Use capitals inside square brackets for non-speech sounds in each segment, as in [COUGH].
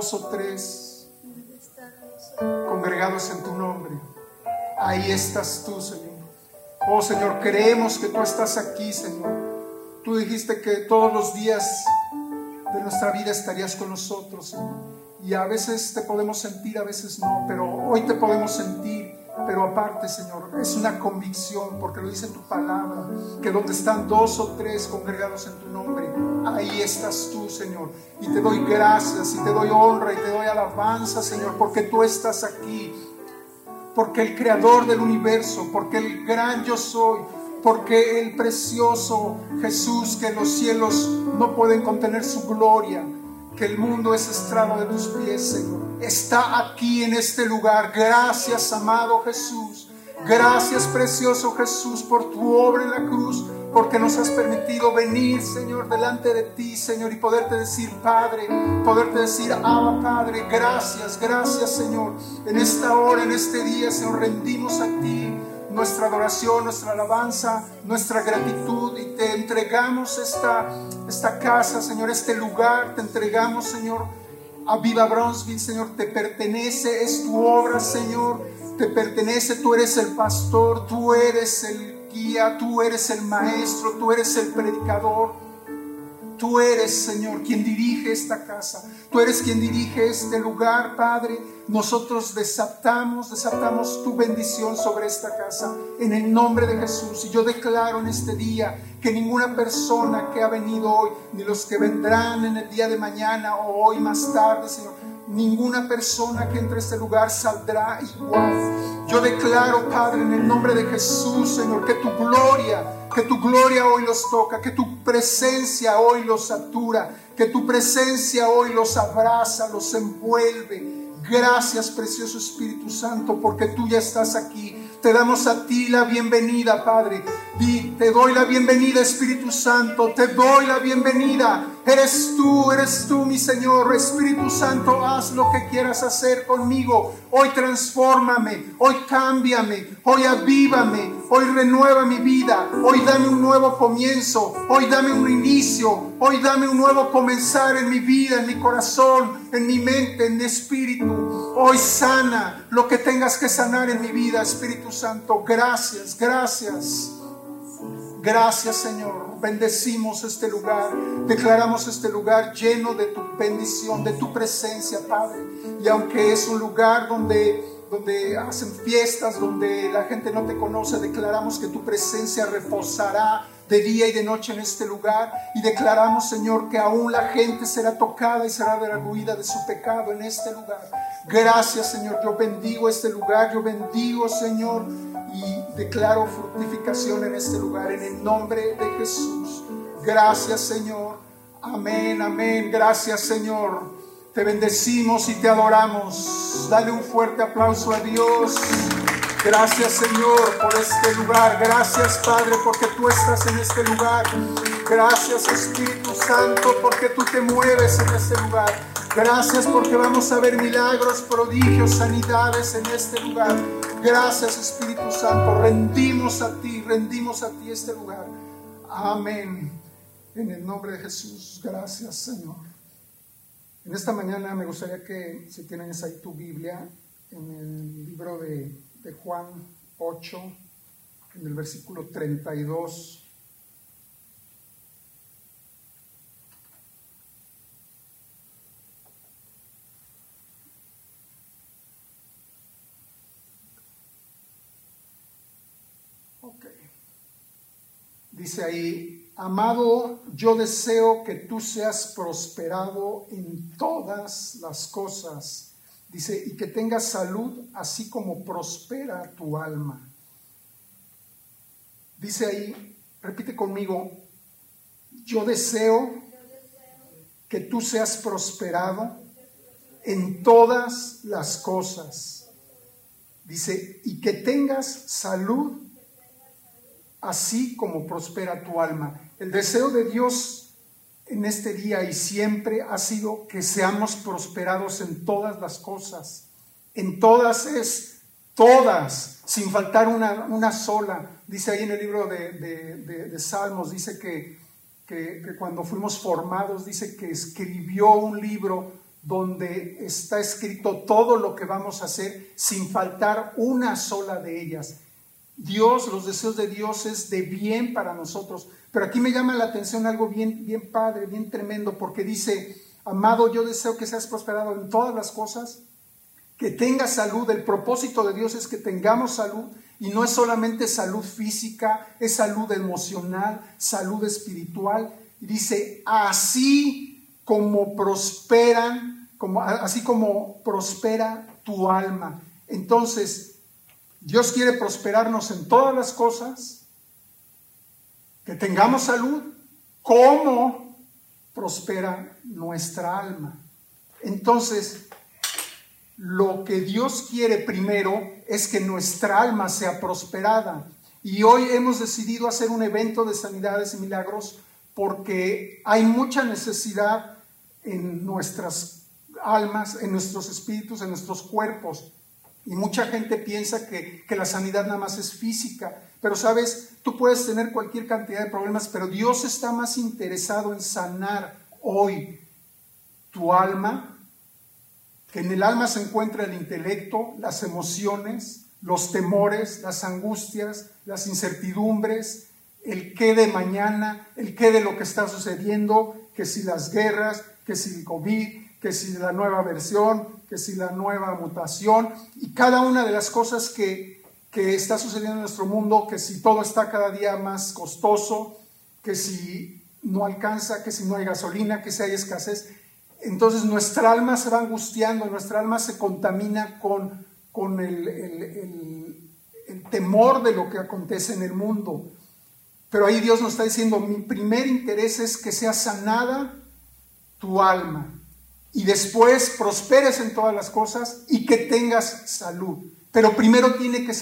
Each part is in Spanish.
dos o tres congregados en tu nombre, ahí estás tú, Señor. Oh Señor, creemos que tú estás aquí, Señor. Tú dijiste que todos los días de nuestra vida estarías con nosotros, Señor. Y a veces te podemos sentir, a veces no, pero hoy te podemos sentir. Pero aparte, Señor, es una convicción, porque lo dice tu palabra, que donde están dos o tres congregados en tu nombre, ahí estás tú, Señor. Y te doy gracias, y te doy honra, y te doy alabanza, Señor, porque tú estás aquí. Porque el creador del universo, porque el gran yo soy, porque el precioso Jesús, que los cielos no pueden contener su gloria, que el mundo es estrado de tus pies, Señor. Está aquí en este lugar. Gracias, amado Jesús. Gracias, precioso Jesús, por tu obra en la cruz, porque nos has permitido venir, Señor, delante de ti, Señor, y poderte decir, Padre, poderte decir, Abba, Padre, gracias, gracias, Señor. En esta hora, en este día, Señor, rendimos a ti nuestra adoración, nuestra alabanza, nuestra gratitud y te entregamos esta, esta casa, Señor, este lugar, te entregamos, Señor, a Viva Bronzeville, Señor, te pertenece, es tu obra, Señor, te pertenece, tú eres el pastor, tú eres el guía, tú eres el maestro, tú eres el predicador. Tú eres, Señor, quien dirige esta casa. Tú eres quien dirige este lugar, Padre. Nosotros desatamos, desatamos tu bendición sobre esta casa en el nombre de Jesús. Y yo declaro en este día que ninguna persona que ha venido hoy, ni los que vendrán en el día de mañana o hoy más tarde, Señor, ninguna persona que entre a este lugar saldrá igual. Yo declaro, Padre, en el nombre de Jesús, Señor, que tu gloria que tu gloria hoy los toca, que tu presencia hoy los satura, que tu presencia hoy los abraza, los envuelve. Gracias, precioso Espíritu Santo, porque tú ya estás aquí. Te damos a ti la bienvenida, Padre. te doy la bienvenida, Espíritu Santo. Te doy la bienvenida. Eres tú, eres tú, mi Señor. Espíritu Santo, haz lo que quieras hacer conmigo. Hoy transfórmame, hoy cámbiame, hoy avívame, hoy renueva mi vida. Hoy dame un nuevo comienzo, hoy dame un inicio, hoy dame un nuevo comenzar en mi vida, en mi corazón, en mi mente, en mi espíritu. Hoy sana lo que tengas que sanar en mi vida, Espíritu Santo. Gracias, gracias. Gracias Señor, bendecimos este lugar, declaramos este lugar lleno de tu bendición, de tu presencia, Padre. Y aunque es un lugar donde, donde hacen fiestas, donde la gente no te conoce, declaramos que tu presencia reposará de día y de noche en este lugar. Y declaramos, Señor, que aún la gente será tocada y será derruida de su pecado en este lugar. Gracias, Señor. Yo bendigo este lugar. Yo bendigo, Señor y declaro fructificación en este lugar en el nombre de Jesús. Gracias Señor. Amén, amén. Gracias Señor. Te bendecimos y te adoramos. Dale un fuerte aplauso a Dios. Gracias Señor por este lugar. Gracias Padre porque tú estás en este lugar. Gracias Espíritu Santo porque tú te mueves en este lugar. Gracias porque vamos a ver milagros, prodigios, sanidades en este lugar. Gracias Espíritu Santo. Rendimos a ti, rendimos a ti este lugar. Amén. En el nombre de Jesús. Gracias Señor. En esta mañana me gustaría que si tienes ahí tu Biblia, en el libro de, de Juan 8, en el versículo 32. Dice ahí, amado, yo deseo que tú seas prosperado en todas las cosas. Dice, y que tengas salud así como prospera tu alma. Dice ahí, repite conmigo, yo deseo que tú seas prosperado en todas las cosas Dice, y que tengas salud así como prospera tu alma. El deseo de Dios en este día y siempre ha sido que seamos prosperados en todas las cosas. En todas es, todas, sin faltar una, una sola. Dice ahí en el libro de, de, Salmos, dice que, que cuando fuimos formados, dice que escribió un libro donde está escrito todo lo que vamos a hacer sin faltar una sola de ellas. Dios, los deseos de Dios es de bien para nosotros. Pero aquí me llama la atención algo bien, bien padre, bien tremendo, porque dice, amado, yo deseo que seas prosperado en todas las cosas, que tengas salud. El propósito de Dios es que tengamos salud y no es solamente salud física, es salud emocional, salud espiritual. Y dice, así como prosperan, como, así como prospera tu alma. Entonces, Dios quiere prosperarnos en todas las cosas, que tengamos salud, como prospera nuestra alma. Entonces, lo que Dios quiere primero es que nuestra alma sea prosperada. Y hoy hemos decidido hacer un evento de sanidades y milagros porque hay mucha necesidad en nuestras almas, en nuestros espíritus, en nuestros cuerpos. Y mucha gente piensa que, la sanidad nada más es física. Pero sabes, tú puedes tener cualquier cantidad de problemas, pero Dios está más interesado en sanar hoy tu alma, que en el alma se encuentra el intelecto, las emociones, los temores, las angustias, las incertidumbres, el qué de mañana, el qué de lo que está sucediendo, que si las guerras, que si el COVID, que si la nueva versión, que si la nueva mutación y cada una de las cosas que, que está sucediendo en nuestro mundo, que si todo está cada día más costoso, que si no alcanza, que si no hay gasolina, que si hay escasez. Entonces nuestra alma se va angustiando, nuestra alma se contamina con, con el, el, el, temor de lo que acontece en el mundo. Pero ahí Dios nos está diciendo, mi primer interés es que sea sanada tu alma y después prosperes en todas las cosas y que tengas salud. Pero primero tiene que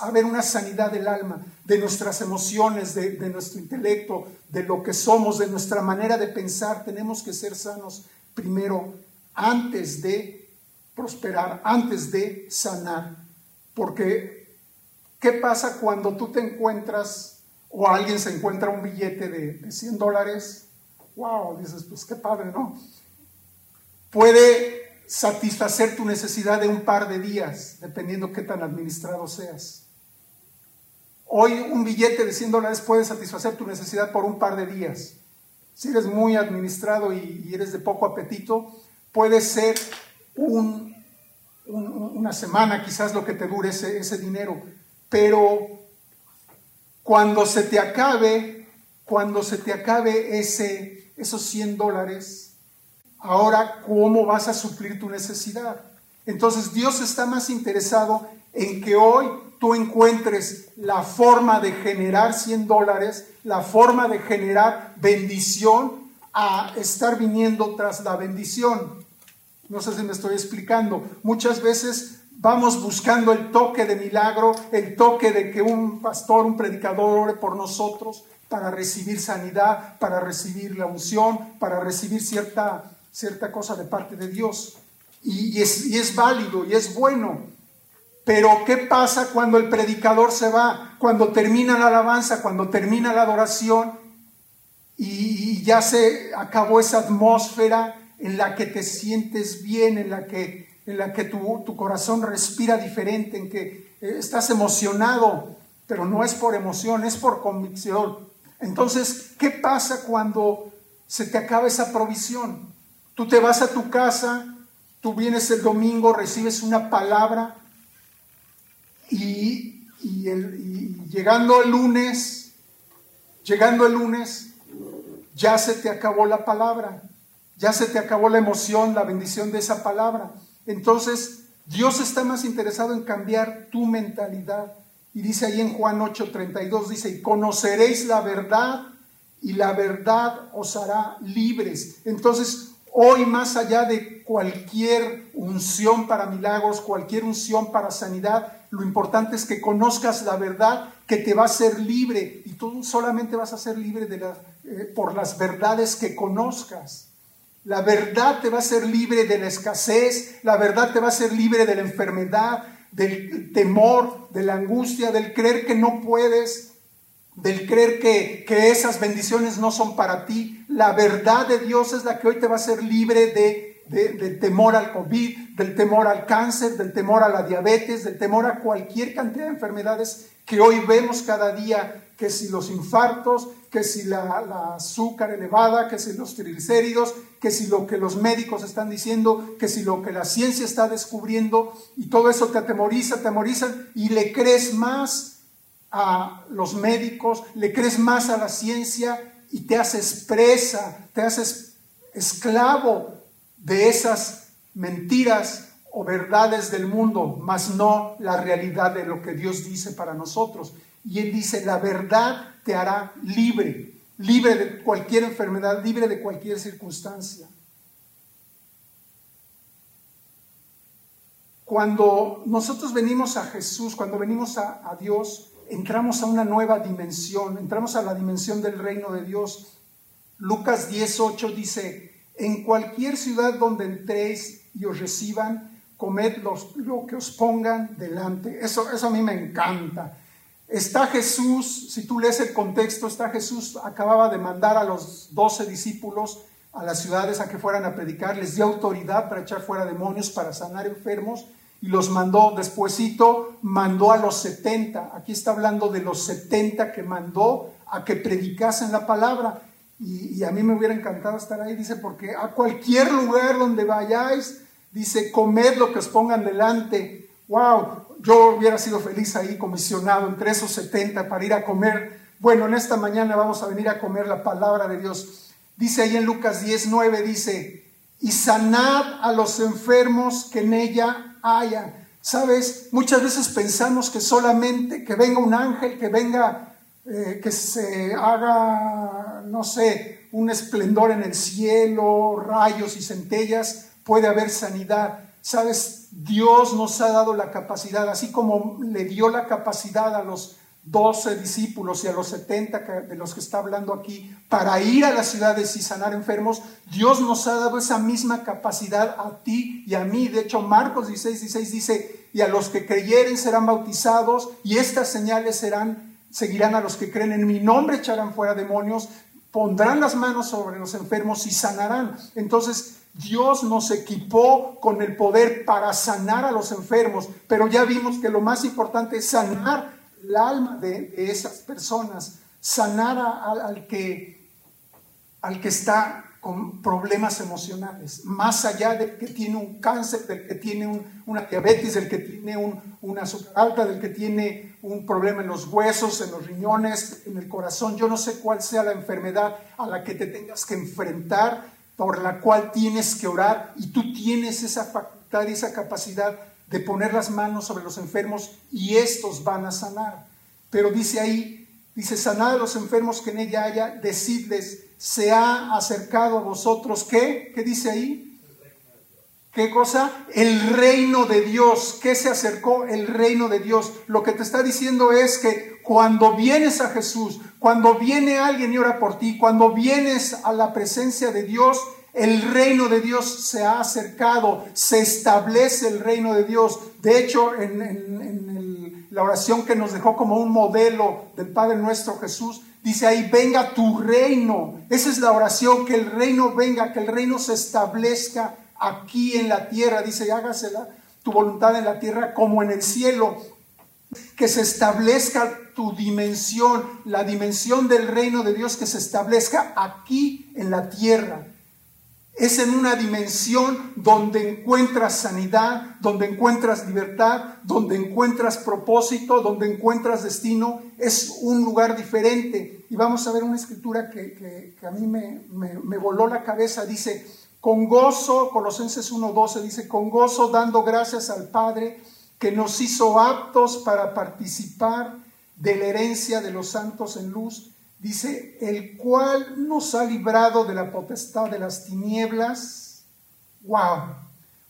haber una sanidad del alma, de nuestras emociones, de, nuestro intelecto, de lo que somos, de nuestra manera de pensar. Tenemos que ser sanos primero antes de prosperar, antes de sanar. Porque, ¿qué pasa cuando tú te encuentras o alguien se encuentra un billete de, de 100 dólares? Wow, dices, pues qué padre, ¿no? Puede satisfacer tu necesidad de un par de días, dependiendo qué tan administrado seas. Hoy un billete de 100 dólares puede satisfacer tu necesidad por un par de días. Si eres muy administrado y, eres de poco apetito, puede ser una semana quizás lo que te dure ese, dinero. Pero cuando se te acabe, cuando se te acabe ese, esos 100 dólares, Ahora, ¿cómo vas a suplir tu necesidad? Entonces Dios está más interesado en que hoy tú encuentres la forma de generar 100 dólares, la forma de generar bendición a estar viniendo tras la bendición. No sé si me estoy explicando. Muchas veces vamos buscando el toque de milagro, el toque de que un pastor, un predicador ore por nosotros para recibir sanidad, para recibir la unción, para recibir cierta cierta cosa de parte de Dios. Y, es, es válido y es bueno. Pero ¿qué pasa cuando el predicador se va? Cuando termina la alabanza, cuando termina la adoración y, ya se acabó esa atmósfera en la que te sientes bien, en la que, en la que tu, tu corazón respira diferente, en que eh, estás emocionado, pero no es por emoción, es por convicción. Entonces, ¿qué pasa cuando se te acaba esa provisión? Tú te vas a tu casa, tú vienes el domingo, recibes una palabra y, llegando el lunes, llegando el lunes, ya se te acabó la palabra, ya se te acabó la emoción, la bendición de esa palabra. Entonces, Dios está más interesado en cambiar tu mentalidad. Y dice ahí en Juan 8:32, dice, y conoceréis la verdad y la verdad os hará libres. Entonces, Hoy, más allá de cualquier unción para milagros, cualquier unción para sanidad, lo importante es que conozcas la verdad que te va a hacer libre y tú solamente vas a ser libre eh, por las verdades que conozcas. La verdad te va a ser libre de la escasez, la verdad te va a ser libre de la enfermedad, del temor, de la angustia, del creer que no puedes, del creer que, que esas bendiciones no son para ti. La verdad de Dios es la que hoy te va a ser libre de, de, temor al COVID, del temor al cáncer, del temor a la diabetes, del temor a cualquier cantidad de enfermedades que hoy vemos cada día, que si los infartos, que si la, azúcar elevada, que si los triglicéridos, que si lo que los médicos están diciendo, que si lo que la ciencia está descubriendo, y todo eso te atemoriza, atemoriza, y le crees más a los médicos, le crees más a la ciencia y te haces presa, te haces esclavo de esas mentiras o verdades del mundo, mas no la realidad de lo que Dios dice para nosotros. Y Él dice, la verdad te hará libre, libre de cualquier enfermedad, libre de cualquier circunstancia. Cuando nosotros venimos a Jesús, cuando venimos a, Dios, entramos a una nueva dimensión, entramos a la dimensión del reino de Dios. Lucas 18 dice, en cualquier ciudad donde entréis y os reciban, comed lo que os pongan delante. Eso, eso a mí me encanta. Está Jesús, si tú lees el contexto, está Jesús, acababa de mandar a los doce discípulos a las ciudades a que fueran a predicar, les dio autoridad para echar fuera demonios, para sanar enfermos, y los mandó, despuesito mandó a los setenta, aquí está hablando de los setenta que mandó a que predicasen la palabra, y, y, a mí me hubiera encantado estar ahí, dice, porque a cualquier lugar donde vayáis, dice, comed lo que os pongan delante, wow, yo hubiera sido feliz ahí comisionado entre esos 70 para ir a comer. Bueno, en esta mañana vamos a venir a comer la palabra de Dios. Dice ahí en Lucas 10, 9, dice, y sanad a los enfermos que en ella Sabes, muchas veces pensamos que solamente que venga un ángel, que venga, eh, que se haga, no sé, un esplendor en el cielo, rayos y centellas, puede haber sanidad. Sabes, Dios nos ha dado la capacidad, así como le dio la capacidad a los doce discípulos y a los setenta de los que está hablando aquí para ir a las ciudades y sanar enfermos, Dios nos ha dado esa misma capacidad a ti y a mí. De hecho, Marcos 16, 16 dice, y a los que creyeren serán bautizados y estas señales serán, seguirán a los que creen en mi nombre, echarán fuera demonios, pondrán las manos sobre los enfermos y sanarán. Entonces, Dios nos equipó con el poder para sanar a los enfermos, pero ya vimos que lo más importante es sanar el alma de, esas personas, sanar al, que, al que está con problemas emocionales, más allá del que tiene un cáncer, del que tiene una diabetes, del que tiene un, una azúcar alta, del que tiene un problema en los huesos, en los riñones, en el corazón. Yo no sé cuál sea la enfermedad a la que te tengas que enfrentar, por la cual tienes que orar y tú tienes esa facultad y esa capacidad de poner las manos sobre los enfermos y estos van a sanar. Pero dice ahí, dice, sanad a los enfermos que en ella haya, decidles, se ha acercado a vosotros, ¿qué? ¿Qué dice ahí? ¿Qué cosa? El reino de Dios. ¿Qué se acercó? El reino de Dios. Lo que te está diciendo es que cuando vienes a Jesús, cuando viene alguien y ora por ti, cuando vienes a la presencia de Dios, el reino de Dios se ha acercado, se establece el reino de Dios. De hecho, en, la oración que nos dejó como un modelo del Padre nuestro Jesús, dice ahí, venga tu reino. Esa es la oración, que el reino venga, que el reino se establezca aquí en la tierra. Dice, hágase tu voluntad en la tierra como en el cielo que se establezca tu dimensión, la dimensión del reino de Dios que se establezca aquí en la tierra. Es en una dimensión donde encuentras sanidad, donde encuentras libertad, donde encuentras propósito, donde encuentras destino. Es un lugar diferente. Y vamos a ver una escritura que, a mí me, me voló la cabeza. Dice, con gozo, Colosenses 1.12 dice, con gozo dando gracias al Padre que nos hizo aptos para participar de la herencia de los santos en luz dice, el cual nos ha librado de la potestad de las tinieblas. Wow.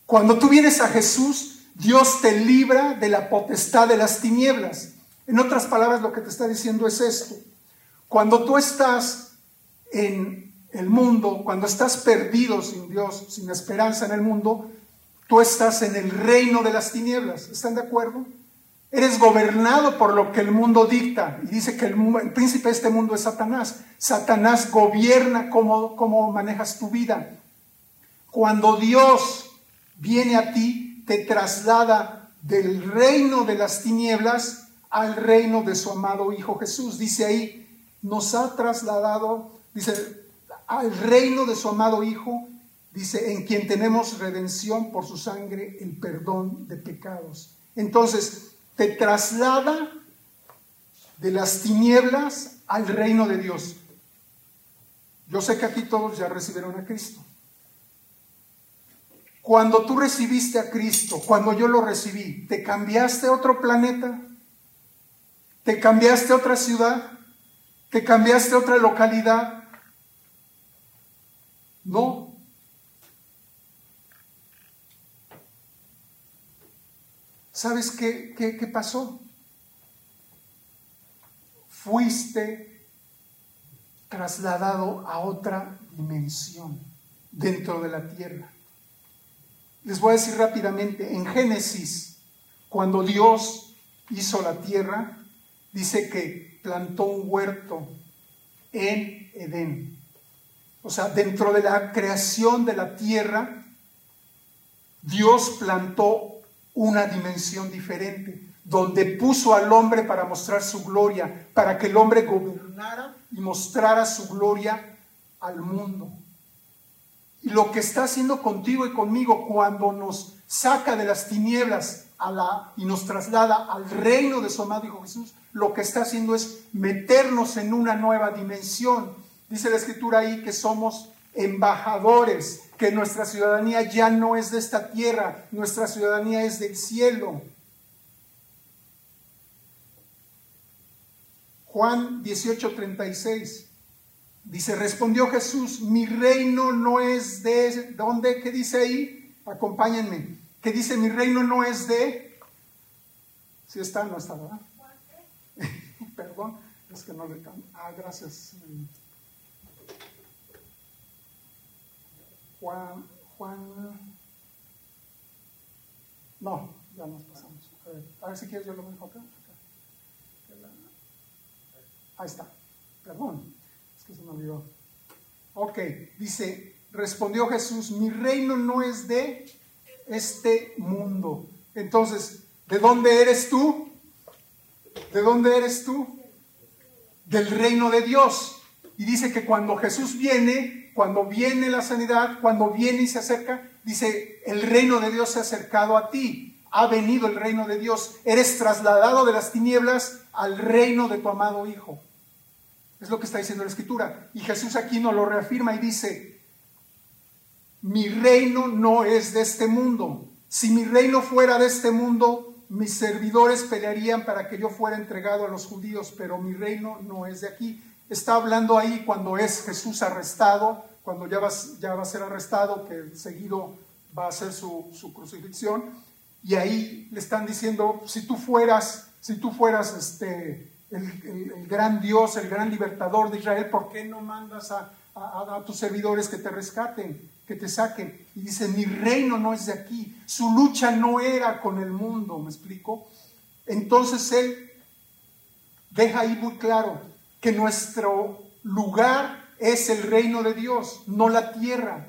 Cuando tú vienes a Jesús, Dios te libra de la potestad de las tinieblas. En otras palabras, lo que te está diciendo es esto. Cuando tú estás en el mundo, cuando estás perdido sin Dios, sin esperanza en el mundo, tú estás en el reino de las tinieblas. ¿Están de acuerdo? Eres gobernado por lo que el mundo dicta. Y dice que el, príncipe de este mundo es Satanás. Satanás gobierna cómo, cómo manejas tu vida. Cuando Dios viene a ti, te traslada del reino de las tinieblas al reino de su amado Hijo Jesús. Dice ahí, nos ha trasladado, dice, al reino de su amado Hijo, dice, en quien tenemos redención por su sangre, el perdón de pecados. Entonces, te traslada de las tinieblas al reino de Dios. Yo sé que aquí todos ya recibieron a Cristo. Cuando tú recibiste a Cristo, cuando yo lo recibí, ¿te cambiaste a otro planeta? ¿Te cambiaste a otra ciudad? ¿Te cambiaste a otra localidad? No. ¿Sabes qué, qué, pasó? Fuiste trasladado a otra dimensión dentro de la tierra. Les voy a decir rápidamente, en Génesis, cuando Dios hizo la tierra, dice que plantó un huerto en Edén. O sea, dentro de la creación de la tierra, Dios plantó una dimensión diferente, donde puso al hombre para mostrar su gloria, para que el hombre gobernara y mostrara su gloria al mundo. Y lo que está haciendo contigo y conmigo cuando nos saca de las tinieblas a la, y nos traslada al reino de su amado Hijo Jesús, lo que está haciendo es meternos en una nueva dimensión. Dice la escritura ahí que somos embajadores, que nuestra ciudadanía ya no es de esta tierra, nuestra ciudadanía es del cielo. Juan 18:36 dice, respondió Jesús, mi reino no es de, ¿dónde? ¿Qué dice ahí? Acompáñenme. ¿Qué dice? Mi reino no es de... Si está, no está, ¿verdad? [LAUGHS] Perdón, es que no le... Ah, gracias. Juan, Juan, no, ya nos pasamos. A ver, si quieres yo lo dejo acá. Ahí está, perdón, es que se me olvidó. Ok, dice, respondió Jesús, mi reino no es de este mundo. Entonces, ¿de dónde eres tú? ¿De dónde eres tú? Del reino de Dios. Y dice que cuando Jesús viene, cuando viene la sanidad, cuando viene y se acerca, dice, el reino de Dios se ha acercado a ti, ha venido el reino de Dios, eres trasladado de las tinieblas al reino de tu amado Hijo. Es lo que está diciendo la Escritura. Y Jesús aquí nos lo reafirma y dice, mi reino no es de este mundo. Si mi reino fuera de este mundo, mis servidores pelearían para que yo fuera entregado a los judíos, pero mi reino no es de aquí está hablando ahí cuando es Jesús arrestado, cuando ya va, ya va a ser arrestado, que seguido va a ser su, crucifixión, y ahí le están diciendo, si tú fueras, si tú fueras este, el, gran Dios, el gran libertador de Israel, ¿por qué no mandas a, a, tus servidores que te rescaten, que te saquen? Y dice, mi reino no es de aquí, su lucha no era con el mundo, ¿me explico? Entonces él deja ahí muy claro, que nuestro lugar es el reino de Dios, no la tierra.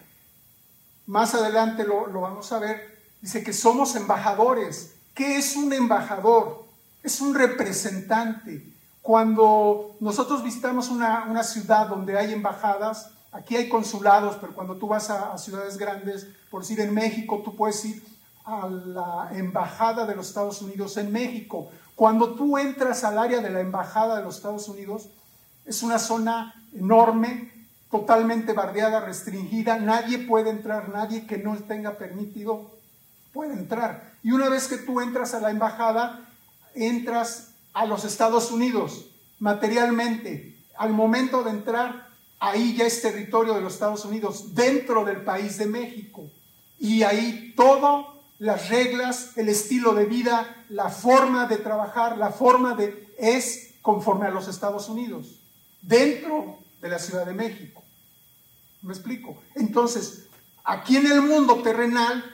Más adelante lo, vamos a ver. Dice que somos embajadores. ¿Qué es un embajador? Es un representante. Cuando nosotros visitamos una, ciudad donde hay embajadas, aquí hay consulados, pero cuando tú vas a, a, ciudades grandes, por decir en México, tú puedes ir a la embajada de los Estados Unidos en México. Cuando tú entras al área de la embajada de los Estados Unidos, es una zona enorme, totalmente bardeada, restringida. Nadie puede entrar, nadie que no tenga permitido puede entrar. Y una vez que tú entras a la embajada, entras a los Estados Unidos materialmente. al momento de entrar, ahí ya es territorio de los Estados Unidos, dentro del país de México. Y ahí todo, las reglas, el estilo de vida, la forma de trabajar, la forma de, es conforme a los Estados Unidos, dentro de la Ciudad de México. ¿Me explico? Entonces, aquí en el mundo terrenal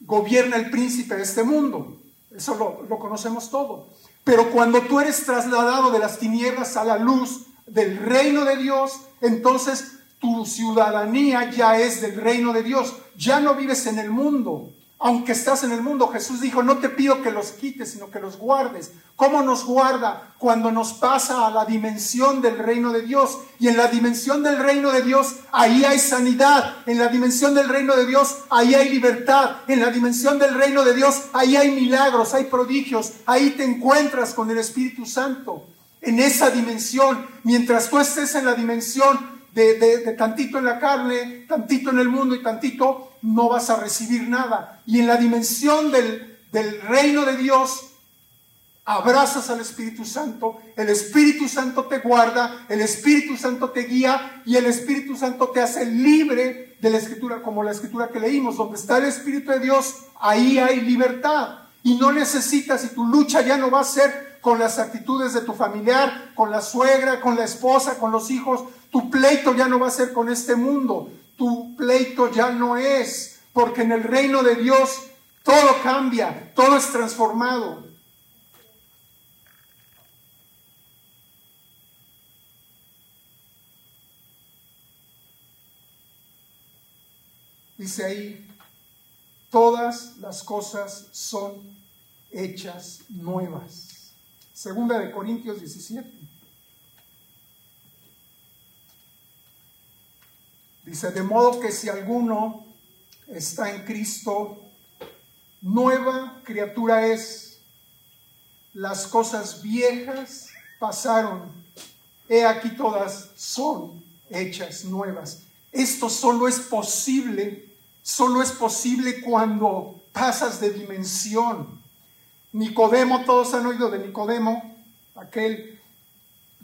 gobierna el príncipe de este mundo. Eso lo, lo conocemos todo. Pero cuando tú eres trasladado de las tinieblas a la luz del reino de Dios, entonces tu ciudadanía ya es del reino de Dios. Ya no vives en el mundo. Aunque estás en el mundo, Jesús dijo, no te pido que los quites, sino que los guardes. ¿Cómo nos guarda? Cuando nos pasa a la dimensión del reino de Dios. Y en la dimensión del reino de Dios, ahí hay sanidad. En la dimensión del reino de Dios, ahí hay libertad. En la dimensión del reino de Dios, ahí hay milagros, hay prodigios. Ahí te encuentras con el Espíritu Santo. En esa dimensión, mientras tú estés en la dimensión de, tantito en la carne, tantito en el mundo y tantito, no vas a recibir nada. Y en la dimensión del, del reino de Dios, abrazas al Espíritu Santo, el Espíritu Santo te guarda, el Espíritu Santo te guía y el Espíritu Santo te hace libre de la escritura, como la escritura que leímos, donde está el Espíritu de Dios, ahí hay libertad. Y no necesitas, y tu lucha ya no va a ser con las actitudes de tu familiar, con la suegra, con la esposa, con los hijos, tu pleito ya no va a ser con este mundo. Tu pleito ya no es, porque en el reino de Dios todo cambia, todo es transformado. Dice ahí, todas las cosas son hechas nuevas. Segunda de Corintios 17. Dice, de modo que si alguno está en Cristo, nueva criatura es. Las cosas viejas pasaron, he aquí todas son hechas nuevas. Esto solo es posible, solo es posible cuando pasas de dimensión. Nicodemo, todos han oído de Nicodemo, aquel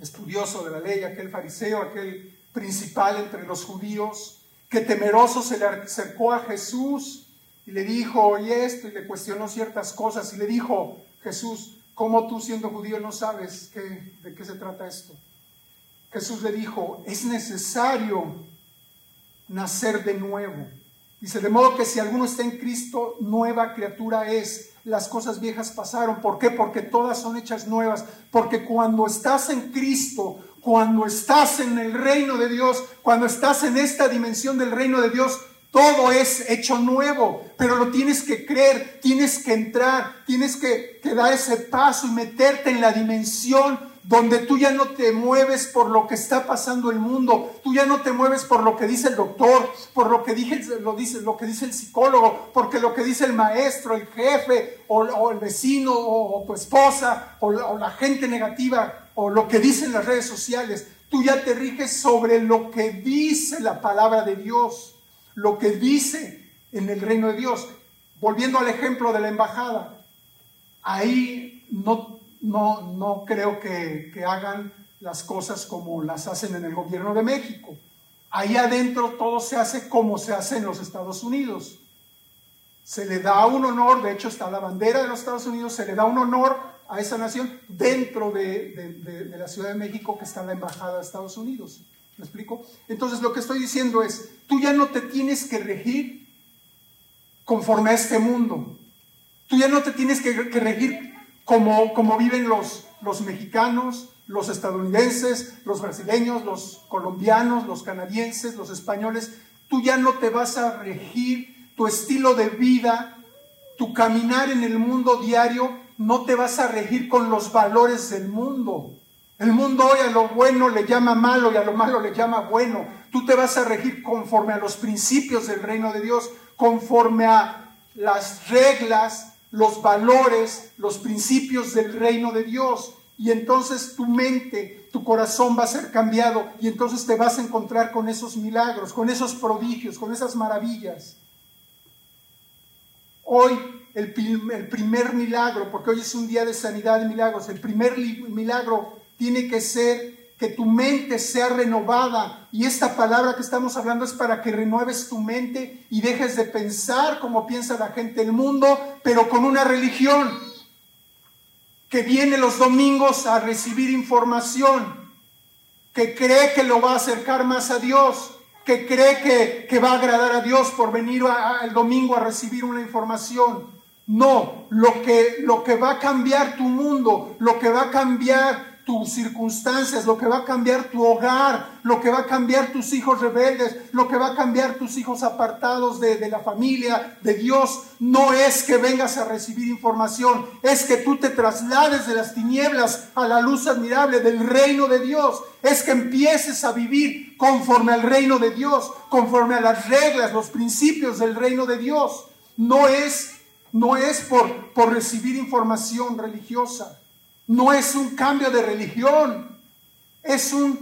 estudioso de la ley, aquel fariseo, aquel principal entre los judíos, que temeroso se le acercó a Jesús y le dijo, oye esto, y le cuestionó ciertas cosas, y le dijo, Jesús, ¿cómo tú siendo judío no sabes de qué se trata esto? Jesús le dijo, es necesario nacer de nuevo. Dice, de modo que si alguno está en Cristo, nueva criatura es. Las cosas viejas pasaron. ¿Por qué? Porque todas son hechas nuevas. Porque cuando estás en Cristo, cuando estás en el reino de Dios, cuando estás en esta dimensión del reino de Dios, todo es hecho nuevo, pero lo tienes que creer, tienes que entrar, tienes que, dar ese paso y meterte en la dimensión donde tú ya no te mueves por lo que está pasando el mundo, tú ya no te mueves por lo que dice el doctor, por lo que, dije, lo, dice, lo que dice el psicólogo, porque lo que dice el maestro, el jefe, o, el vecino, o, tu esposa, o, o la gente negativa o lo que dicen las redes sociales, tú ya te riges sobre lo que dice la palabra de Dios, lo que dice en el reino de Dios. Volviendo al ejemplo de la embajada, ahí no, no, no creo que, que hagan las cosas como las hacen en el gobierno de México. Ahí adentro todo se hace como se hace en los Estados Unidos. Se le da un honor, de hecho está la bandera de los Estados Unidos, se le da un honor a esa nación dentro de, la Ciudad de México que está la Embajada de Estados Unidos. ¿Me explico? Entonces lo que estoy diciendo es, tú ya no te tienes que regir conforme a este mundo. Tú ya no te tienes que, regir como, como viven los, los mexicanos, los estadounidenses, los brasileños, los colombianos, los canadienses, los españoles. Tú ya no te vas a regir tu estilo de vida, tu caminar en el mundo diario no te vas a regir con los valores del mundo. El mundo hoy a lo bueno le llama malo y a lo malo le llama bueno. Tú te vas a regir conforme a los principios del reino de Dios, conforme a las reglas, los valores, los principios del reino de Dios. Y entonces tu mente, tu corazón va a ser cambiado y entonces te vas a encontrar con esos milagros, con esos prodigios, con esas maravillas. Hoy el, primer milagro, porque hoy es un día de sanidad de milagros, el primer milagro tiene que ser que tu mente sea renovada. Y esta palabra que estamos hablando es para que renueves tu mente y dejes de pensar como piensa la gente del mundo, pero con una religión que viene los domingos a recibir información, que cree que lo va a acercar más a Dios, que cree que, va a agradar a Dios por venir el domingo a recibir una información. No, lo que, lo que va a cambiar tu mundo, lo que va a cambiar tus circunstancias, lo que va a cambiar tu hogar, lo que va a cambiar tus hijos rebeldes, lo que va a cambiar tus hijos apartados de, la familia, de Dios, no es que vengas a recibir información, es que tú te traslades de las tinieblas a la luz admirable del reino de Dios, es que empieces a vivir conforme al reino de Dios, conforme a las reglas, los principios del reino de Dios. No es, no es por, por recibir información religiosa. No es un cambio de religión, es una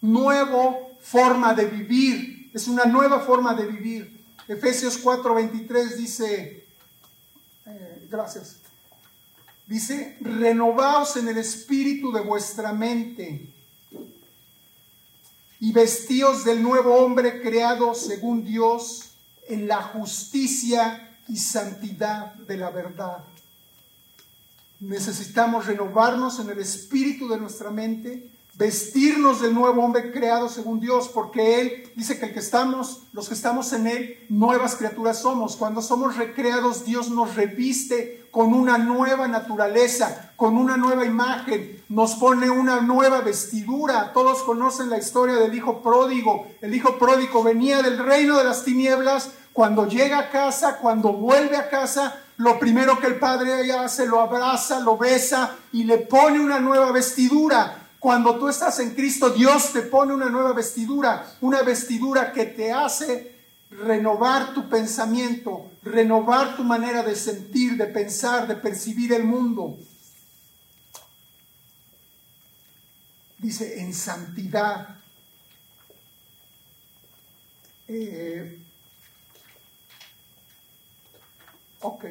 nueva forma de vivir, es una nueva forma de vivir. Efesios 4:23 dice, eh, gracias, dice, renovaos en el espíritu de vuestra mente y vestíos del nuevo hombre creado según Dios en la justicia y santidad de la verdad. Necesitamos renovarnos en el espíritu de nuestra mente, vestirnos del nuevo hombre creado según Dios, porque Él dice que el que estamos, los que estamos en Él, nuevas criaturas somos. Cuando somos recreados, Dios nos reviste con una nueva naturaleza, con una nueva imagen, nos pone una nueva vestidura. Todos conocen la historia del hijo pródigo. El hijo pródigo venía del reino de las tinieblas, cuando llega a casa, cuando vuelve a casa, lo primero que el padre hace, lo abraza, lo besa y le pone una nueva vestidura. Cuando tú estás en Cristo, Dios te pone una nueva vestidura, una vestidura que te hace renovar tu pensamiento, renovar tu manera de sentir, de pensar, de percibir el mundo. Dice, en santidad. Eh, Ok.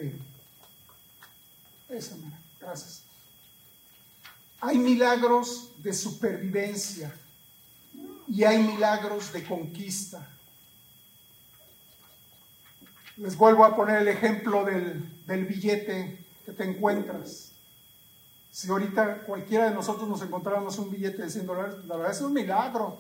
Esa. Gracias. Hay milagros de supervivencia y hay milagros de conquista. Les vuelvo a poner el ejemplo del, billete que te encuentras. Si ahorita cualquiera de nosotros nos encontráramos un billete de 100 dólares, la verdad es un milagro,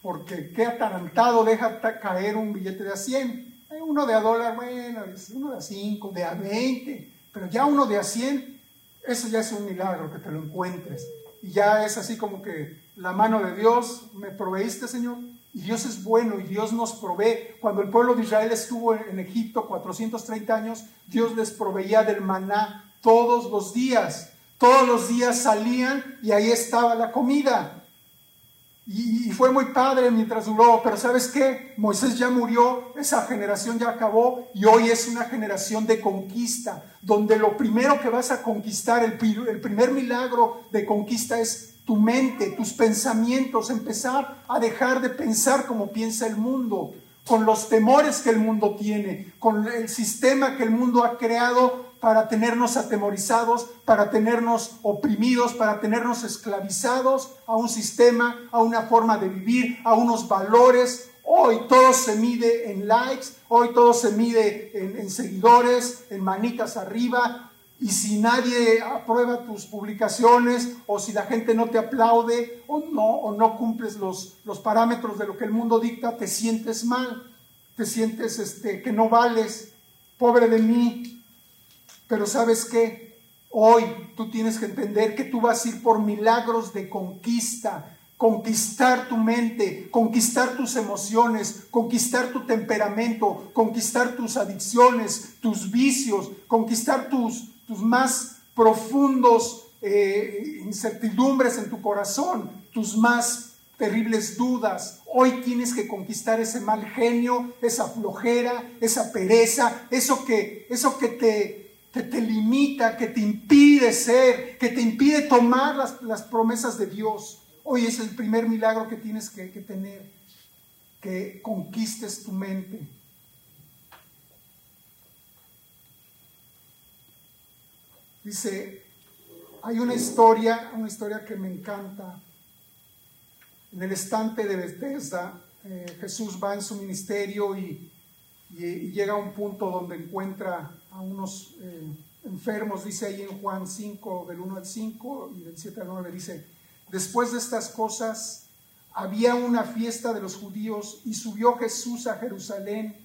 porque qué atarantado deja caer un billete de a 100 uno de a dólar, bueno, uno de a cinco, de a veinte, pero ya uno de a cien, eso ya es un milagro que te lo encuentres. Y ya es así como que la mano de Dios, me proveíste, Señor. Y Dios es bueno y Dios nos provee. Cuando el pueblo de Israel estuvo en Egipto 430 años, Dios les proveía del maná todos los días. Todos los días salían y ahí estaba la comida. Y, fue muy padre mientras duró, pero ¿sabes qué? Moisés ya murió, esa generación ya acabó y hoy es una generación de conquista, donde lo primero que vas a conquistar, el, el primer milagro de conquista es tu mente, tus pensamientos, empezar a dejar de pensar como piensa el mundo, con los temores que el mundo tiene, con el sistema que el mundo ha creado para tenernos atemorizados, para tenernos oprimidos, para tenernos esclavizados a un sistema, a una forma de vivir, a unos valores. Hoy todo se mide en likes, hoy todo se mide en, seguidores, en manitas arriba. Y si nadie aprueba tus publicaciones o si la gente no te aplaude o no, o no cumples los, los parámetros de lo que el mundo dicta, te sientes mal, te sientes este, que no vales, pobre de mí, pero sabes qué? Hoy tú tienes que entender que tú vas a ir por milagros de conquista, conquistar tu mente, conquistar tus emociones, conquistar tu temperamento, conquistar tus adicciones, tus vicios, conquistar tus, tus más profundos eh, incertidumbres en tu corazón, tus más terribles dudas. Hoy tienes que conquistar ese mal genio, esa flojera, esa pereza, eso que, eso que te, que te limita, que te impide ser, que te impide tomar las, promesas de Dios. Hoy es el primer milagro que tienes que, que tener, que conquistes tu mente. Dice, hay una historia, una historia que me encanta, en el estante de Bethesda, eh, Jesús va en su ministerio y, llega a un punto donde encuentra a unos eh, enfermos, dice ahí en Juan 5, del 1 al 5 y del 7 al 9, dice, después de estas cosas había una fiesta de los judíos y subió Jesús a Jerusalén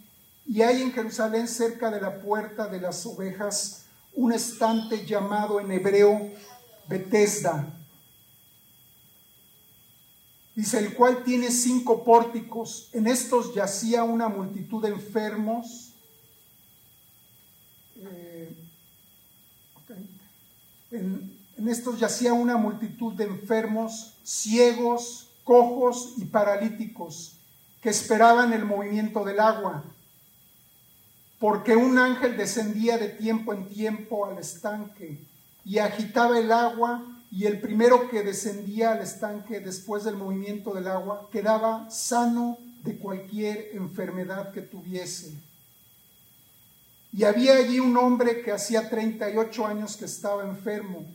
y hay en Jerusalén cerca de la puerta de las ovejas un estante llamado en hebreo Bethesda. Dice, el cual tiene cinco pórticos. En estos yacía una multitud de enfermos. Eh, en, en estos yacía una multitud de enfermos, ciegos, cojos y paralíticos, que esperaban el movimiento del agua porque un ángel descendía de tiempo en tiempo al estanque y agitaba el agua y el primero que descendía al estanque después del movimiento del agua quedaba sano de cualquier enfermedad que tuviese. Y había allí un hombre que hacía 38 años que estaba enfermo.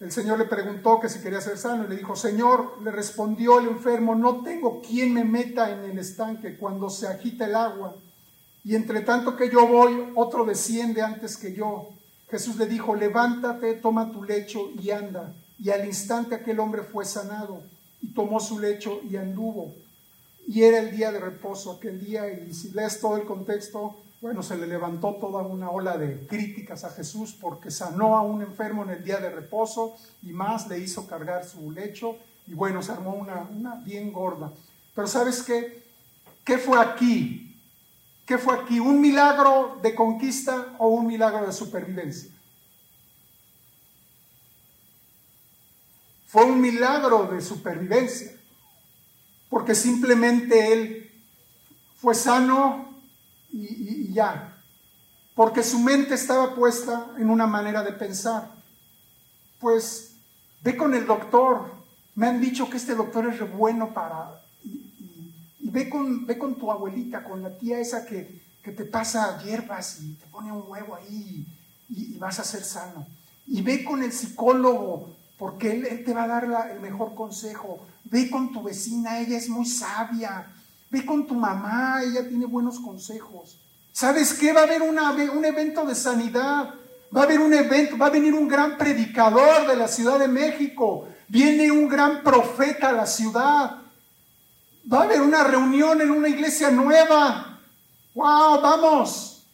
El Señor le preguntó que si quería ser sano y le dijo, Señor, le respondió el enfermo, no tengo quien me meta en el estanque cuando se agita el agua. Y entre tanto que yo voy, otro desciende antes que yo. Jesús le dijo, levántate, toma tu lecho y anda. Y al instante aquel hombre fue sanado y tomó su lecho y anduvo. Y era el día de reposo aquel día y si lees todo el contexto, bueno, se le levantó toda una ola de críticas a Jesús porque sanó a un enfermo en el día de reposo y más le hizo cargar su lecho y bueno, se armó una, una bien gorda. Pero ¿sabes qué? ¿Qué fue aquí? ¿Qué fue aquí? ¿Un milagro de conquista o un milagro de supervivencia? Fue un milagro de supervivencia, porque simplemente él fue sano y, porque su mente estaba puesta en una manera de pensar. Pues ve con el doctor, me han dicho que este doctor es bueno para y ve con, ve con tu abuelita, con la tía esa que, te pasa hierbas y te pone un huevo ahí y, vas a ser sano. Y ve con el psicólogo, porque él, te va a dar el mejor consejo. Ve con tu vecina, ella es muy sabia. Ve con tu mamá, ella tiene buenos consejos. ¿Sabes qué? Va a haber una, un evento de sanidad. Va a haber un evento, va a venir un gran predicador de la Ciudad de México. Viene un gran profeta a la ciudad. Va a haber una reunión en una iglesia nueva. ¡Wow! Vamos.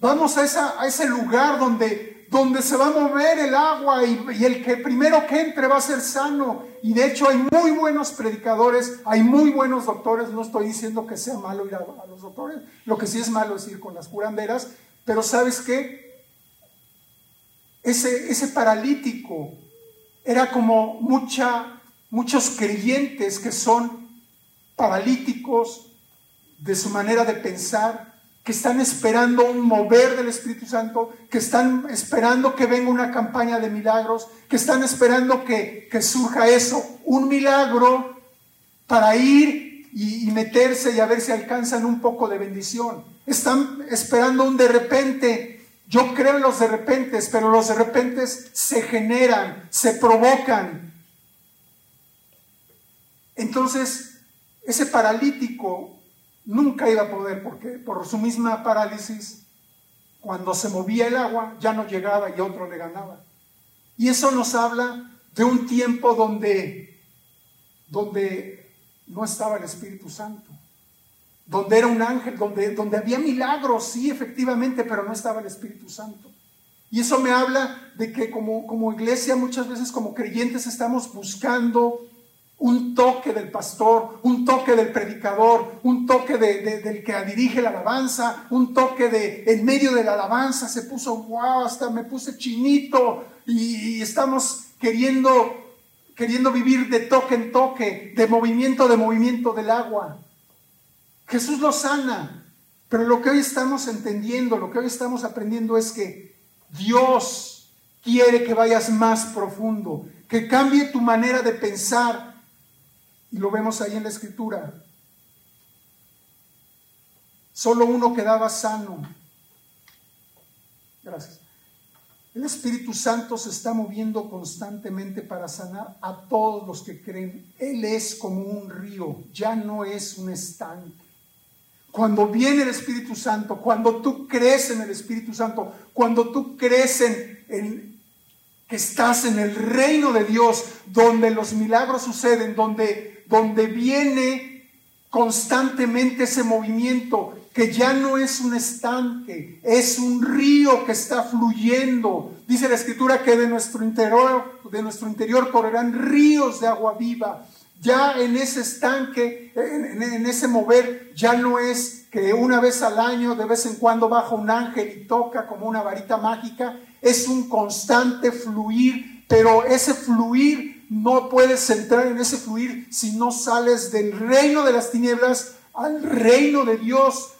Vamos a, a ese lugar donde, donde se va a mover el agua y, el que primero que entre va a ser sano. Y de hecho hay muy buenos predicadores, hay muy buenos doctores. No estoy diciendo que sea malo ir a, a los doctores. Lo que sí es malo es ir con las curanderas. Pero ¿sabes qué? Ese, ese paralítico era como mucha, muchos creyentes que son paralíticos de su manera de pensar, que están esperando un mover del Espíritu Santo, que están esperando que venga una campaña de milagros, que están esperando que, surja eso, un milagro para ir y, y, meterse y a ver si alcanzan un poco de bendición. Están esperando un de repente. Yo creo en los de repente, pero los de repente se generan, se provocan. Entonces, ese paralítico nunca iba a poder, porque por su misma parálisis, cuando se movía el agua, ya no llegaba y otro le ganaba. Y eso nos habla de un tiempo donde, donde no estaba el Espíritu Santo, donde era un ángel, donde, donde había milagros, sí, efectivamente, pero no estaba el Espíritu Santo. Y eso me habla de que como, como iglesia, muchas veces como creyentes estamos buscando un toque del pastor, un toque del predicador, un toque del que dirige la alabanza, un toque de en medio de la alabanza se puso, wow, hasta me puse chinito y, estamos queriendo queriendo vivir de toque en toque, de movimiento de movimiento del agua. Jesús lo sana, pero lo que hoy estamos entendiendo, lo que hoy estamos aprendiendo es que Dios quiere que vayas más profundo, que cambie tu manera de pensar, y lo vemos ahí en la escritura. Solo uno quedaba sano. Gracias. El Espíritu Santo se está moviendo constantemente para sanar a todos los que creen. Él es como un río, ya no es un estanque. Cuando viene el Espíritu Santo, cuando tú crees en el Espíritu Santo, cuando tú crees en, que estás en el reino de Dios, donde los milagros suceden, donde, donde viene constantemente ese movimiento, que ya no es un estanque, es un río que está fluyendo. Dice la escritura que de nuestro interior, de nuestro interior correrán ríos de agua viva. Ya en ese estanque, en, ese mover, ya no es que una vez al año, de vez en cuando baja un ángel y toca como una varita mágica. Es un constante fluir, pero ese fluir no puedes entrar en ese fluir si no sales del reino de las tinieblas al reino de Dios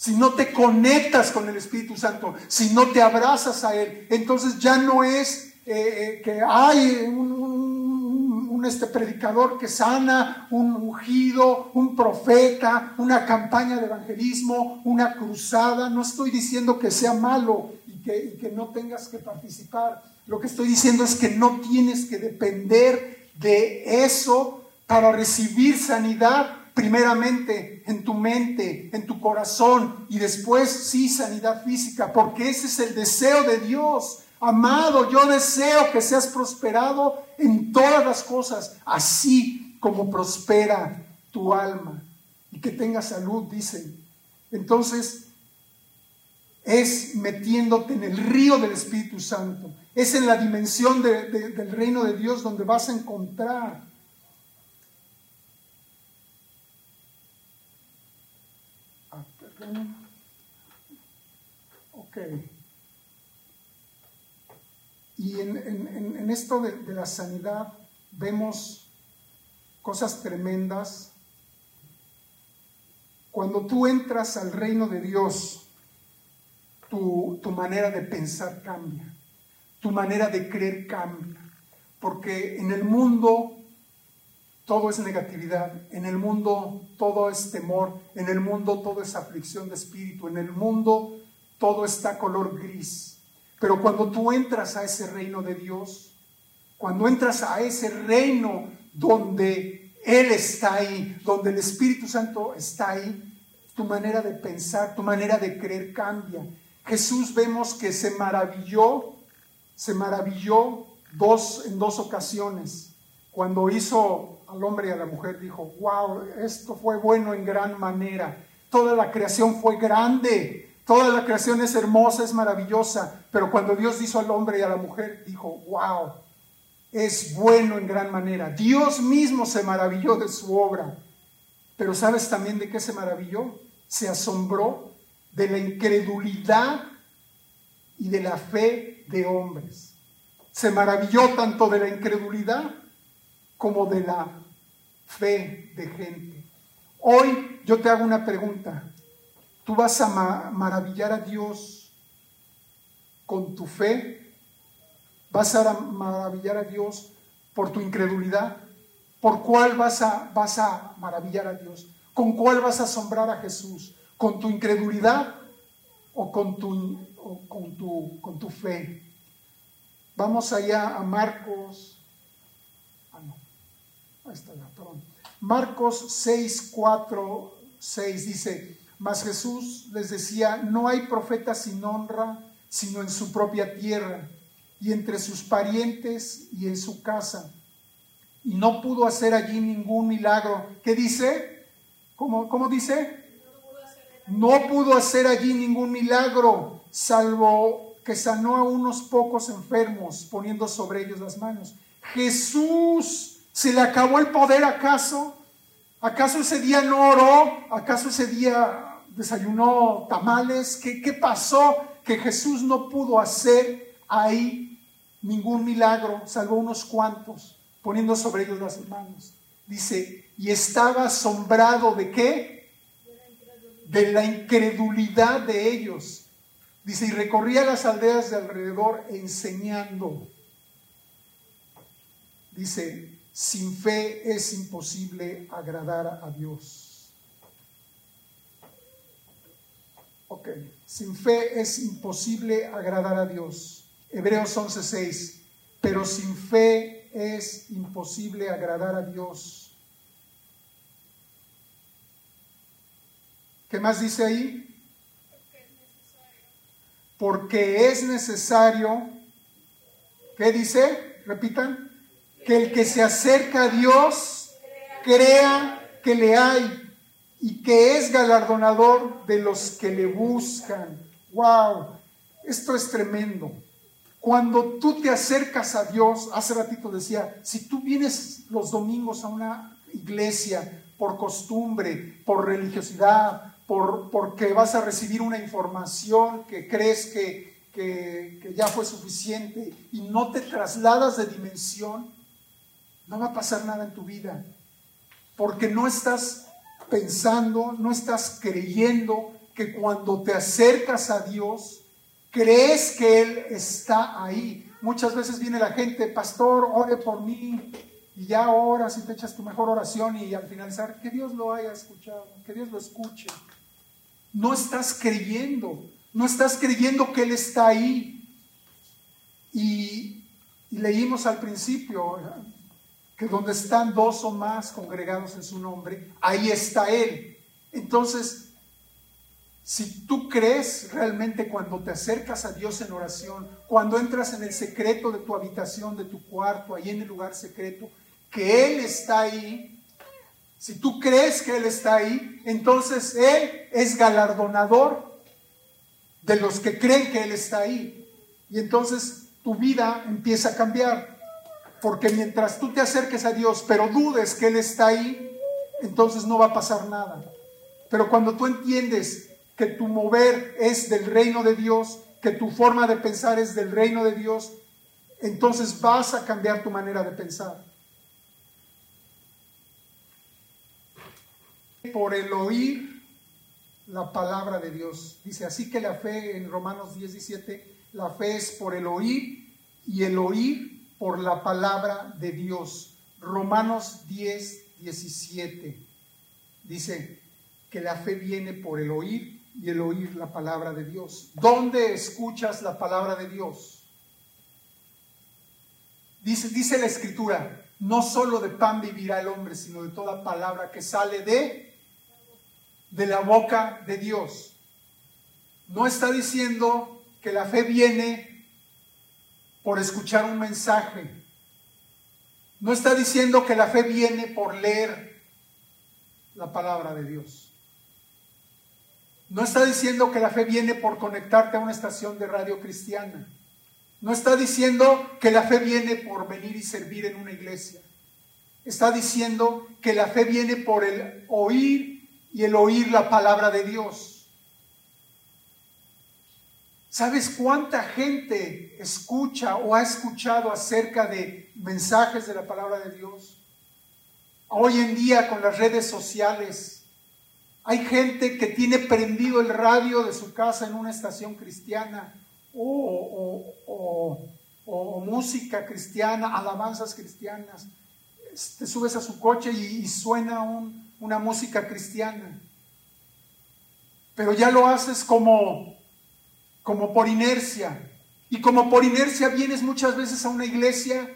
si no te conectas con el Espíritu Santo, si no te abrazas a Él, entonces ya no es eh, eh, que hay un, este predicador que sana, un ungido, un profeta, una campaña de evangelismo, una cruzada. No estoy diciendo que sea malo y que, y que no tengas que participar. Lo que estoy diciendo es que no tienes que depender de eso para recibir sanidad primeramente en tu mente, en tu corazón y después sí sanidad física, porque ese es el deseo de Dios. Amado, yo deseo que seas prosperado en todas las cosas, así como prospera tu alma y que tengas salud, dice. Entonces, es metiéndote en el río del Espíritu Santo, es en la dimensión del reino de Dios donde vas a encontrar Ok. Y en, esto de, de, la sanidad vemos cosas tremendas. Cuando tú entras al reino de Dios, tu manera de pensar cambia, tu manera de creer cambia, porque en el mundo todo es negatividad, en el mundo todo es temor, en el mundo todo es aflicción de espíritu, en el mundo todo está color gris. Pero cuando tú entras a ese reino de Dios, cuando entras a ese reino donde Él está ahí, donde el Espíritu Santo está ahí, tu manera de pensar, tu manera de creer cambia. Jesús vemos que se maravilló, se maravilló dos, en dos ocasiones. Cuando hizo al hombre y a la mujer, dijo, wow, esto fue bueno en gran manera. Toda la creación fue grande, toda la creación es hermosa, es maravillosa, pero cuando Dios hizo al hombre y a la mujer, dijo, wow, es bueno en gran manera. Dios mismo se maravilló de su obra, pero ¿sabes también de qué se maravilló? Se asombró de la incredulidad y de la fe de hombres. Se maravilló tanto de la incredulidad como de la fe de gente. Hoy yo te hago una pregunta. ¿Tú vas a maravillar a Dios con tu fe? ¿Vas a maravillar a Dios por tu incredulidad? ¿Por cuál vas a, vas a maravillar a Dios? ¿Con cuál vas a asombrar a Jesús? ¿Con tu incredulidad o con tu, con tu, con tu fe? Vamos allá a Marcos Marcos 6, 4, 6 dice, mas Jesús les decía, no hay profeta sin honra, sino en su propia tierra y entre sus parientes y en su casa. Y no pudo hacer allí ningún milagro. ¿Qué dice? ¿Cómo, cómo dice? No pudo hacer allí ningún milagro, salvo que sanó a unos pocos enfermos, poniendo sobre ellos las manos. Jesús ¿Se le acabó el poder acaso? ¿Acaso ese día no oró? ¿Acaso ese día desayunó tamales? ¿Qué, qué pasó? Que Jesús no pudo hacer ahí ningún milagro, salvo unos cuantos, poniendo sobre ellos las manos. Dice, y estaba asombrado de qué? De la incredulidad de ellos. Dice, y recorría las aldeas de alrededor enseñando. Dice, sin fe es imposible agradar a Dios. Ok, sin fe es imposible agradar a Dios. Hebreos 11:6, pero sin fe es imposible agradar a Dios. ¿Qué más dice ahí? Porque es necesario, ¿qué dice? Repitan, que el que se acerca a Dios crea que le hay y que es galardonador de los que le buscan. ¡Wow! Esto es tremendo. Cuando tú te acercas a Dios, hace ratito decía, si tú vienes los domingos a una iglesia por costumbre, por religiosidad, por, porque vas a recibir una información que crees que, que ya fue suficiente y no te trasladas de dimensión, no va a pasar nada en tu vida, porque no estás pensando, no estás creyendo que cuando te acercas a Dios, crees que Él está ahí. Muchas veces viene la gente, pastor, ore por mí, y ya oras y te echas tu mejor oración y al finalizar, que Dios lo haya escuchado, que Dios lo escuche. No estás creyendo, no estás creyendo que Él está ahí. Y, leímos al principio que donde están dos o más congregados en su nombre, ahí está Él. Entonces, si tú crees realmente cuando te acercas a Dios en oración, cuando entras en el secreto de tu habitación, de tu cuarto, ahí en el lugar secreto, que Él está ahí, si tú crees que Él está ahí, entonces Él es galardonador de los que creen que Él está ahí. Y entonces tu vida empieza a cambiar. Porque mientras tú te acerques a Dios, pero dudes que Él está ahí, entonces no va a pasar nada. Pero cuando tú entiendes que tu mover es del reino de Dios, que tu forma de pensar es del reino de Dios, entonces vas a cambiar tu manera de pensar. Por el oír la palabra de Dios. Dice así que la fe en Romanos 10, 17, la fe es por el oír y el oír por la palabra de Dios. Romanos 10, 17 dice que la fe viene por el oír y el oír la palabra de Dios. ¿Dónde escuchas la palabra de Dios? Dice, dice la escritura, no solo de pan vivirá el hombre, sino de toda palabra que sale de, de la boca de Dios. No está diciendo que la fe viene por escuchar un mensaje. No está diciendo que la fe viene por leer la palabra de Dios. No está diciendo que la fe viene por conectarte a una estación de radio cristiana. No está diciendo que la fe viene por venir y servir en una iglesia. Está diciendo que la fe viene por el oír y el oír la palabra de Dios. ¿Sabes cuánta gente escucha o ha escuchado acerca de mensajes de la palabra de Dios? Hoy en día con las redes sociales, hay gente que tiene prendido el radio de su casa en una estación cristiana o, música cristiana, alabanzas cristianas. Te subes a su coche y, suena una música cristiana. Pero ya lo haces como, como por inercia. Y como por inercia vienes muchas veces a una iglesia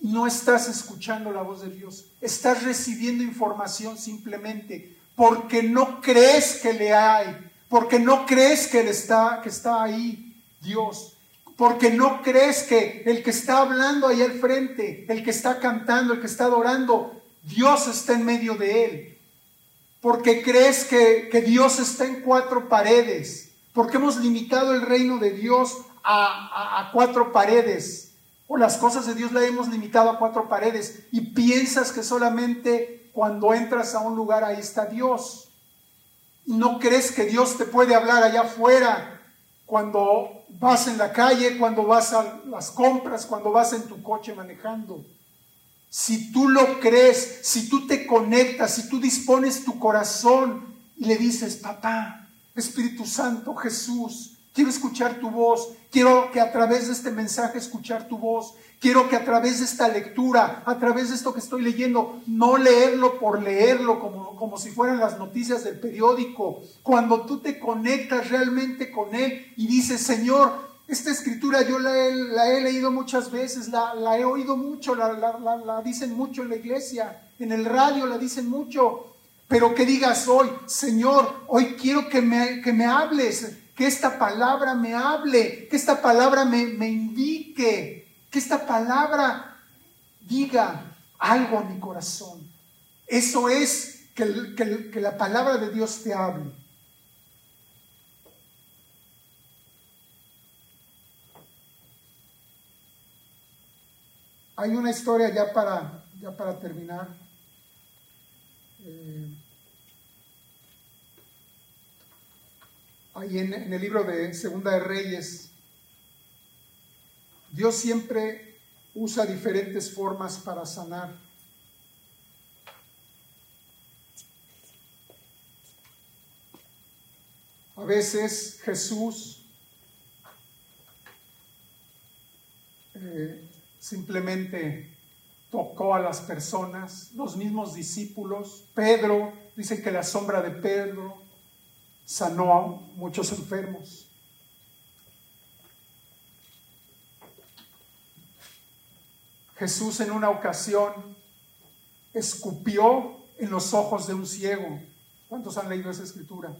y no estás escuchando la voz de Dios. Estás recibiendo información simplemente porque no crees que le hay, porque no crees que, está, que está ahí Dios, porque no crees que el que está hablando ahí al frente, el que está cantando, el que está adorando, Dios está en medio de él, porque crees que, Dios está en cuatro paredes, porque hemos limitado el reino de Dios a, a cuatro paredes, o las cosas de Dios las hemos limitado a cuatro paredes, y piensas que solamente cuando entras a un lugar, ahí está Dios. No crees que Dios te puede hablar allá afuera cuando vas en la calle, cuando vas a las compras, cuando vas en tu coche manejando. Si tú lo crees, si tú te conectas, si tú dispones tu corazón y le dices, papá, Espíritu Santo, Jesús, quiero escuchar tu voz, quiero que a través de este mensaje escuchar tu voz, Quiero que a través de esta lectura, a través de esto que estoy leyendo, no leerlo por leerlo como, como si fueran las noticias del periódico, cuando tú te conectas realmente con Él y dices, Señor, esta escritura yo la he, leído muchas veces, la, he oído mucho, la, dicen mucho en la iglesia, en el radio la dicen mucho, pero que digas hoy, Señor, hoy quiero que me, que me hables, que esta palabra me hable, que esta palabra me, me indique, que esta palabra diga algo a mi corazón. Eso es que la palabra de Dios te hable. Hay una historia ya para, ya para terminar. Eh, ahí en, el libro de Segunda de Reyes, Dios siempre usa diferentes formas para sanar. A veces Jesús eh, simplemente tocó a las personas, los mismos discípulos. Pedro, dice que la sombra de Pedro sanó a muchos enfermos. Jesús en una ocasión escupió en los ojos de un ciego. ¿Cuántos han leído esa escritura?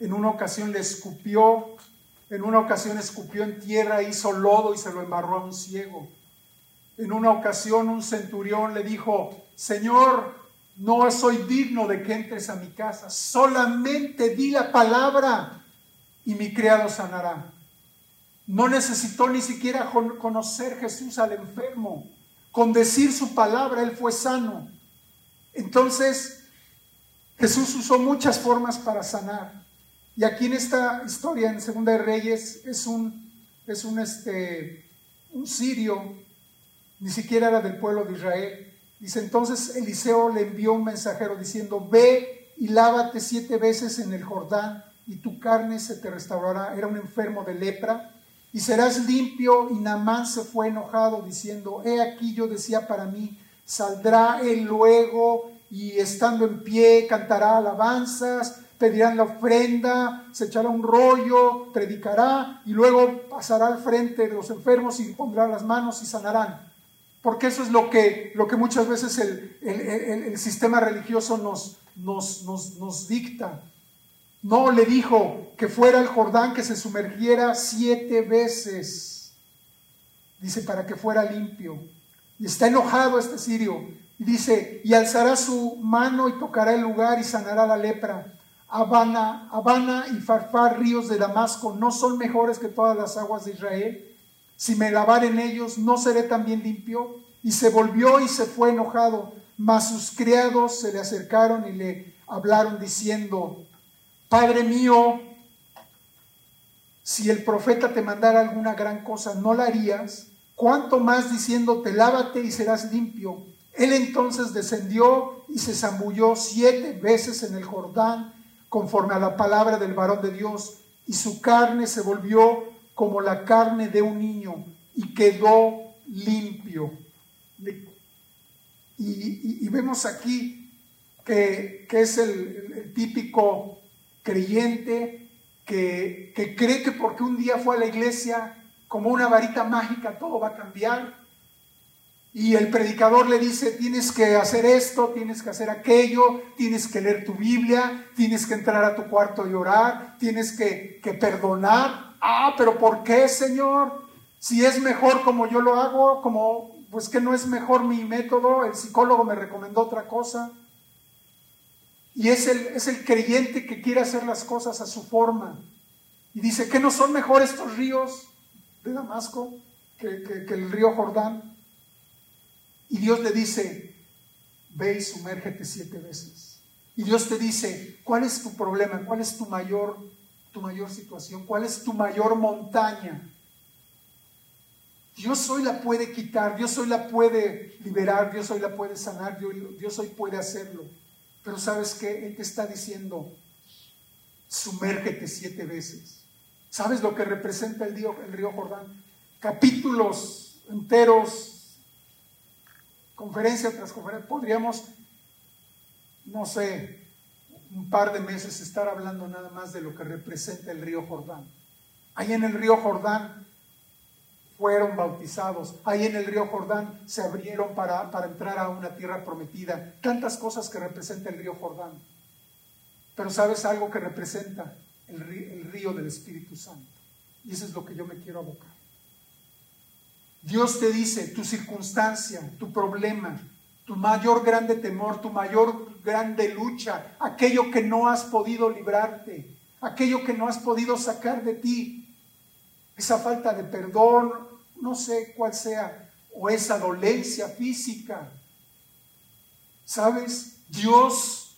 En una ocasión le escupió, en una ocasión escupió en tierra, hizo lodo y se lo embarró a un ciego. En una ocasión un centurión le dijo, Señor, no soy digno de que entres a mi casa, solamente di la palabra y mi criado sanará. No necesitó ni siquiera conocer Jesús al enfermo. Con decir su palabra, él fue sano. Entonces, Jesús usó muchas formas para sanar. Y aquí en esta historia, en Segunda de Reyes, es un, es un, este, un sirio ni siquiera era del pueblo de Israel. Dice entonces Eliseo le envió un mensajero diciendo, ve y lávate siete veces en el Jordán y tu carne se te restaurará. Era un enfermo de lepra y serás limpio. Y Naamán se fue enojado diciendo, he aquí yo decía para mí, saldrá él luego y estando en pie cantará alabanzas, pedirán la ofrenda, se echará un rollo, predicará y luego pasará al frente de los enfermos y pondrá las manos y sanarán porque eso es lo que, lo que muchas veces el, sistema religioso nos, nos, nos, dicta. No le dijo que fuera al Jordán, que se sumergiera siete veces, dice, para que fuera limpio. Y está enojado este sirio. Y dice, y alzará su mano y tocará el lugar y sanará la lepra. Habana, Habana y Farfar, ríos de Damasco, ¿no son mejores que todas las aguas de Israel? Si me lavar en ellos, ¿no seré también limpio? Y se volvió y se fue enojado. Mas sus criados se le acercaron y le hablaron diciendo, Padre mío, si el profeta te mandara alguna gran cosa, ¿no la harías? ¿Cuánto más diciéndote, lávate y serás limpio? Él entonces descendió y se zambulló siete veces en el Jordán, conforme a la palabra del varón de Dios, y su carne se volvió como la carne de un niño y quedó limpio. Y, vemos aquí que, es el, típico creyente que, que cree que porque un día fue a la iglesia como una varita mágica todo va a cambiar. Y el predicador le dice, tienes que hacer esto, tienes que hacer aquello, tienes que leer tu Biblia, tienes que entrar a tu cuarto y orar, tienes que, que perdonar. Ah, pero ¿por qué, Señor? Si es mejor como yo lo hago, como pues que no es mejor mi método, el psicólogo me recomendó otra cosa. Y es el, es el creyente que quiere hacer las cosas a su forma. Y dice que no son mejor estos ríos de Damasco que, que el río Jordán. Y Dios le dice, ve y sumérgete siete veces. Y Dios te dice, ¿cuál es tu problema? ¿Cuál es tu mayor tu mayor situación? ¿Cuál es tu mayor montaña? Dios hoy la puede quitar, Dios hoy la puede liberar, Dios hoy la puede sanar, Dios, hoy puede hacerlo. Pero sabes que Él te está diciendo, sumérgete siete veces. ¿Sabes lo que representa el río, el río Jordán? Capítulos enteros, conferencia tras conferencia. Podríamos, no sé, un par de meses estar hablando nada más de lo que representa el río Jordán. Ahí en el río Jordán fueron bautizados. Ahí en el río Jordán se abrieron para, para entrar a una tierra prometida. Tantas cosas que representa el río Jordán. Pero ¿sabes algo que representa? El río, el río del Espíritu Santo. Y eso es lo que yo me quiero abocar. Dios te dice, tu circunstancia, tu problema, tu mayor grande temor, tu mayor grande lucha, aquello que no has podido librarte, aquello que no has podido sacar de ti, esa falta de perdón, no sé cuál sea, o esa dolencia física. ¿Sabes? Dios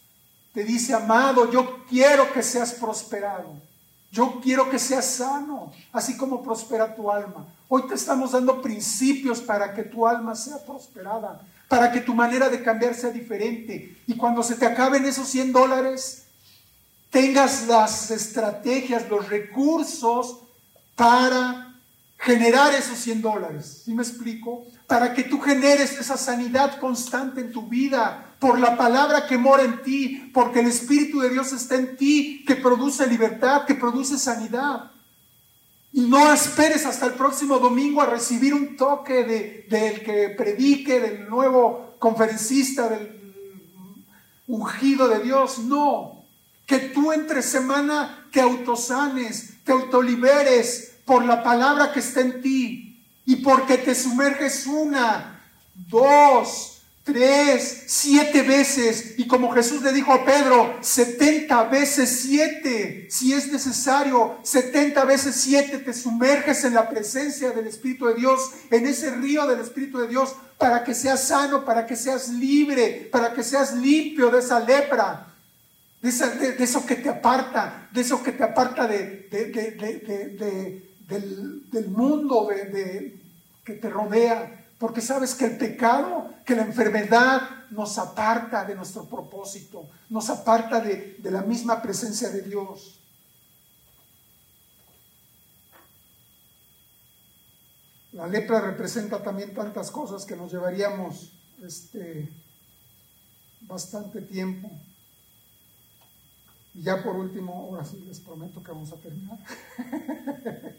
te dice, amado, yo quiero que seas prosperado. Yo quiero que seas sano, así como prospera tu alma. Hoy te estamos dando principios para que tu alma sea prosperada para que tu manera de cambiar sea diferente. Y cuando se te acaben esos 100 dólares, tengas las estrategias, los recursos para generar esos 100 dólares. ¿Sí me explico? Para que tú generes esa sanidad constante en tu vida por la palabra que mora en ti, porque el Espíritu de Dios está en ti, que produce libertad, que produce sanidad. Y no esperes hasta el próximo domingo a recibir un toque de, del que predique, del nuevo conferencista, del ungido de Dios. No, que tú entre semana te autosanes, te autoliberes por la palabra que está en ti y porque te sumerges una, dos, tres, siete veces. Y como Jesús le dijo a Pedro, setenta veces siete, si es necesario, setenta veces siete te sumerges en la presencia del Espíritu de Dios, en ese río del Espíritu de Dios, para que seas sano, para que seas libre, para que seas limpio de esa lepra. De, eso que te aparta, de eso que te aparta de, del, mundo que te rodea porque sabes que el pecado, que la enfermedad nos aparta de nuestro propósito, nos aparta de, la misma presencia de Dios. La lepra representa también tantas cosas que nos llevaríamos este, bastante tiempo. Y ya por último, ahora sí les prometo que vamos a terminar. [LAUGHS]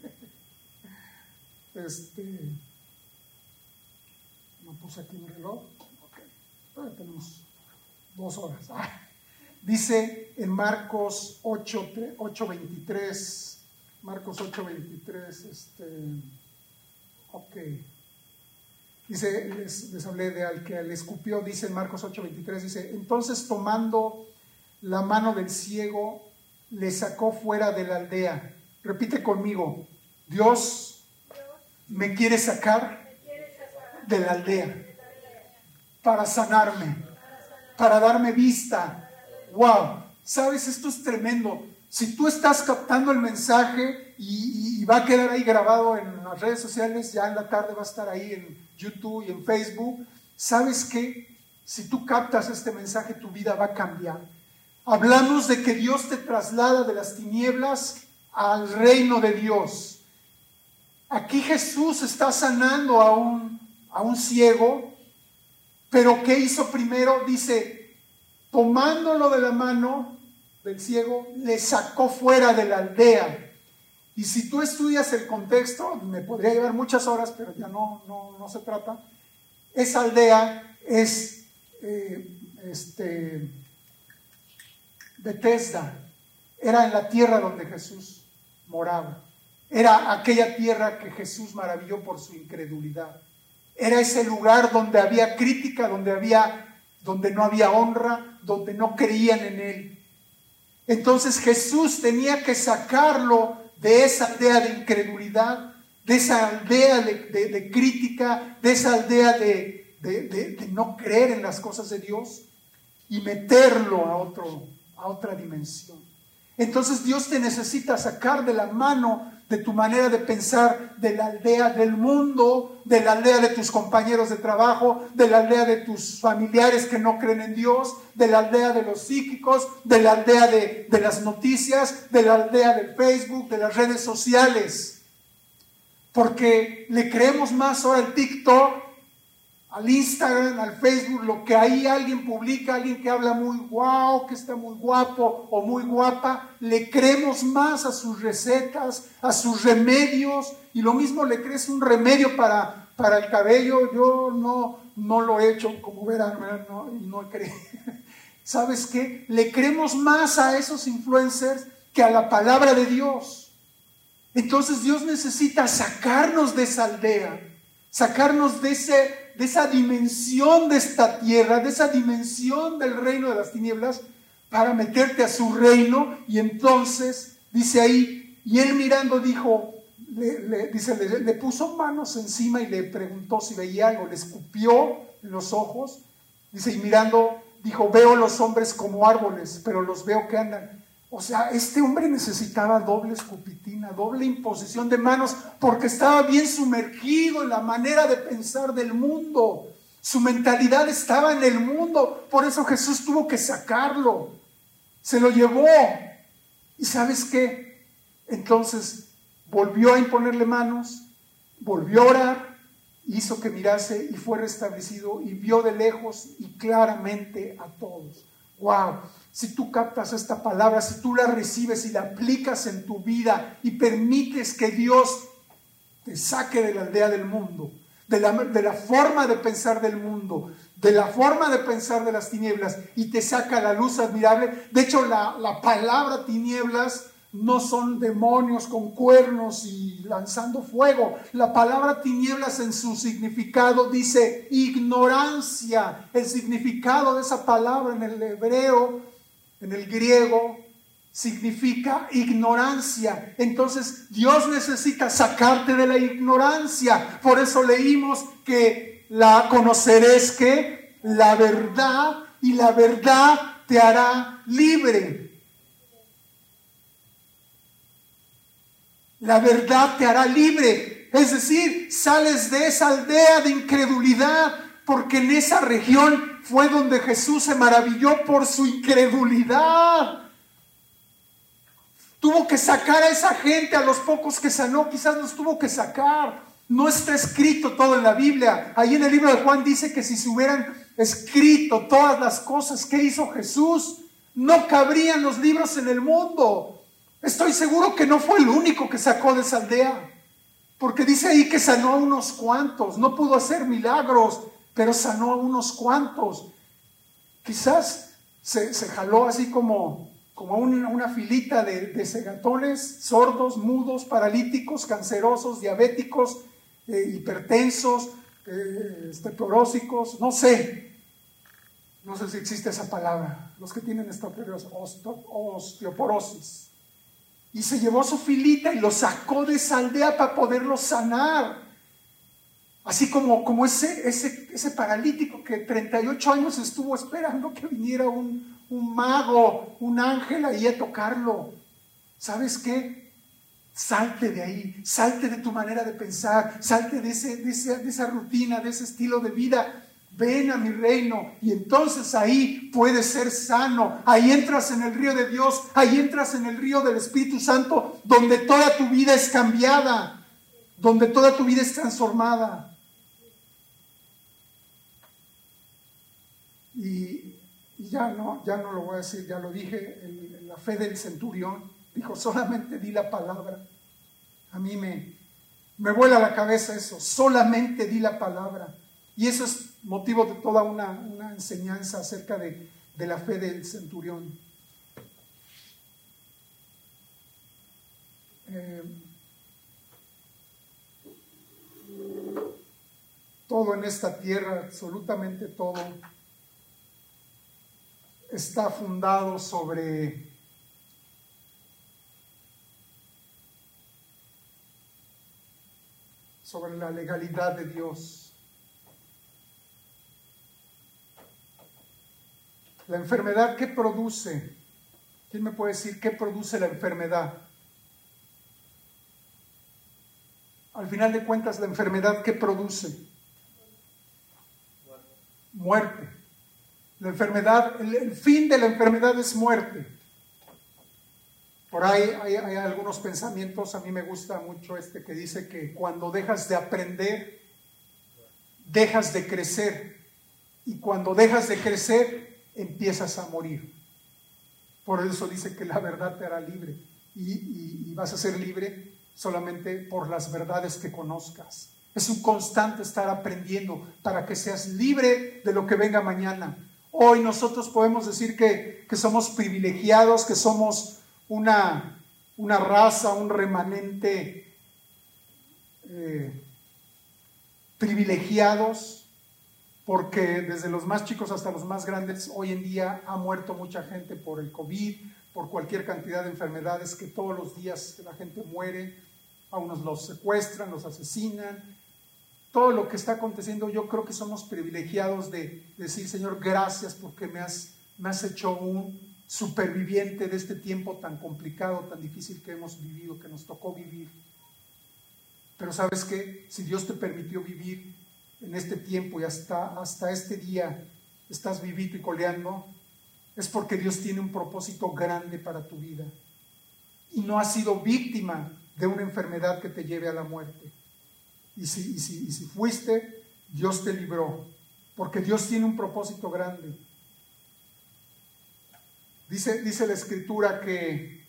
este, no puse aquí mi reloj. Ok. tenemos dos horas. Ah. Dice en Marcos 8, 23. Marcos 8, 23. Este, ok. Dice, les, hablé de al que le escupió, dice en Marcos 8, 23, dice, entonces tomando la mano del ciego, le sacó fuera de la aldea. Repite conmigo, Dios me quiere sacar de la aldea para sanarme, para darme vista. Wow, sabes, esto es tremendo. Si tú estás captando el mensaje y, va a quedar ahí grabado en las redes sociales, ya en la tarde va a estar ahí en YouTube y en Facebook, sabes que si tú captas este mensaje, tu vida va a cambiar. Hablamos de que Dios te traslada de las tinieblas al reino de Dios. Aquí Jesús está sanando a un a un ciego, pero ¿qué hizo primero? Dice, tomándolo de la mano del ciego, le sacó fuera de la aldea. Y si tú estudias el contexto, me podría llevar muchas horas, pero ya no, no, se trata, esa aldea es eh, este, Bethesda, era en la tierra donde Jesús moraba. Era aquella tierra que Jesús maravilló por su incredulidad. Era ese lugar donde había crítica, donde había donde no había honra, donde no creían en él. Entonces Jesús tenía que sacarlo de esa aldea de incredulidad, de esa aldea de, crítica, de esa aldea de, de, no creer en las cosas de Dios y meterlo a, otro, a otra dimensión. Entonces Dios te necesita sacar de la mano de tu manera de pensar, de la aldea del mundo, de la aldea de tus compañeros de trabajo, de la aldea de tus familiares que no creen en Dios, de la aldea de los psíquicos, de la aldea de, las noticias, de la aldea del Facebook, de las redes sociales. Porque le creemos más ahora al TikTok al Instagram, al Facebook, lo que ahí alguien publica, alguien que habla muy guau, que está muy guapo o muy guapa, le creemos más a sus recetas, a sus remedios, y lo mismo le crees un remedio para, para el cabello. Yo no, no lo he hecho, como verán, no, no creído. [LAUGHS] ¿Sabes qué? Le creemos más a esos influencers que a la palabra de Dios. Entonces Dios necesita sacarnos de esa aldea, sacarnos de ese de esa dimensión de esta tierra, de esa dimensión del reino de las tinieblas, para meterte a su reino. Y entonces, dice ahí, y él mirando dijo, le, dice, le, puso manos encima y le preguntó si veía algo, le escupió los ojos, dice, y mirando, dijo, veo los hombres como árboles, pero los veo que andan. O sea, este hombre necesitaba doble escupitina, doble imposición de manos, porque estaba bien sumergido en la manera de pensar del mundo. Su mentalidad estaba en el mundo, por eso Jesús tuvo que sacarlo. Se lo llevó. ¿Y sabes qué? Entonces volvió a imponerle manos, volvió a orar, hizo que mirase y fue restablecido y vio de lejos y claramente a todos. ¡Wow! Si tú captas esta palabra, si tú la recibes y la aplicas en tu vida y permites que Dios te saque de la aldea del mundo, de la, de la forma de pensar del mundo, de la forma de pensar de las tinieblas y te saca la luz admirable. De hecho, la, la palabra tinieblas no son demonios con cuernos y lanzando fuego. La palabra tinieblas en su significado dice ignorancia. El significado de esa palabra en el hebreo en el griego significa ignorancia. Entonces Dios necesita sacarte de la ignorancia. Por eso leímos que la conoceréis que la verdad y la verdad te hará libre. La verdad te hará libre. Es decir, sales de esa aldea de incredulidad porque en esa región fue donde Jesús se maravilló por su incredulidad. Tuvo que sacar a esa gente, a los pocos que sanó, quizás los tuvo que sacar. No está escrito todo en la Biblia. Ahí en el libro de Juan dice que si se hubieran escrito todas las cosas que hizo Jesús, no cabrían los libros en el mundo. Estoy seguro que no fue el único que sacó de esa aldea. Porque dice ahí que sanó a unos cuantos, no pudo hacer milagros, pero sanó a unos cuantos. Quizás se, jaló así como, como una, filita de, de, segatones, sordos, mudos, paralíticos, cancerosos, diabéticos, eh, hipertensos, eh, no sé. No sé si existe esa palabra. Los que tienen osteoporosis. Y se llevó su filita y lo sacó de esa aldea para poderlo sanar. Así como, como ese, ese, ese paralítico que 38 años estuvo esperando que viniera un, un mago, un ángel ahí a tocarlo. ¿Sabes qué? Salte de ahí, salte de tu manera de pensar, salte de, ese, de, de esa rutina, de ese estilo de vida. Ven a mi reino y entonces ahí puedes ser sano. Ahí entras en el río de Dios, ahí entras en el río del Espíritu Santo, donde toda tu vida es cambiada, donde toda tu vida es transformada. Y, ya, no, ya no lo voy a decir, ya lo dije, la fe del centurión dijo, solamente di la palabra. A mí me, me vuela la cabeza eso, solamente di la palabra. Y eso es motivo de toda una, enseñanza acerca de, la fe del centurión. Eh, todo en esta tierra, absolutamente todo, está fundado sobre sobre la legalidad de Dios. La enfermedad, ¿qué produce? ¿Quién me puede decir qué produce la enfermedad? Al final de cuentas, la enfermedad, ¿qué produce? Muerte. La enfermedad, el, fin de la enfermedad es muerte. Por ahí hay, algunos pensamientos, a mí me gusta mucho este que dice que cuando dejas de aprender, dejas de crecer. Y cuando dejas de crecer, empiezas a morir. Por eso dice que la verdad te hará libre. Y, y vas a ser libre solamente por las verdades que conozcas. Es un constante estar aprendiendo para que seas libre de lo que venga mañana. Hoy nosotros podemos decir que, somos privilegiados, que somos una, una raza, un remanente eh, privilegiados, porque desde los más chicos hasta los más grandes, hoy en día ha muerto mucha gente por el COVID, por cualquier cantidad de enfermedades que todos los días la gente muere, a unos los secuestran, los asesinan, todo lo que está aconteciendo, yo creo que somos privilegiados de decir, Señor, gracias porque me has, hecho un superviviente de este tiempo tan complicado, tan difícil que hemos vivido, que nos tocó vivir. Pero sabes qué, si Dios te permitió vivir en este tiempo y hasta, hasta este día estás vivito y coleando, es porque Dios tiene un propósito grande para tu vida. Y no has sido víctima de una enfermedad que te lleve a la muerte. Y si, si, fuiste, Dios te libró, porque Dios tiene un propósito grande. Dice, dice la escritura que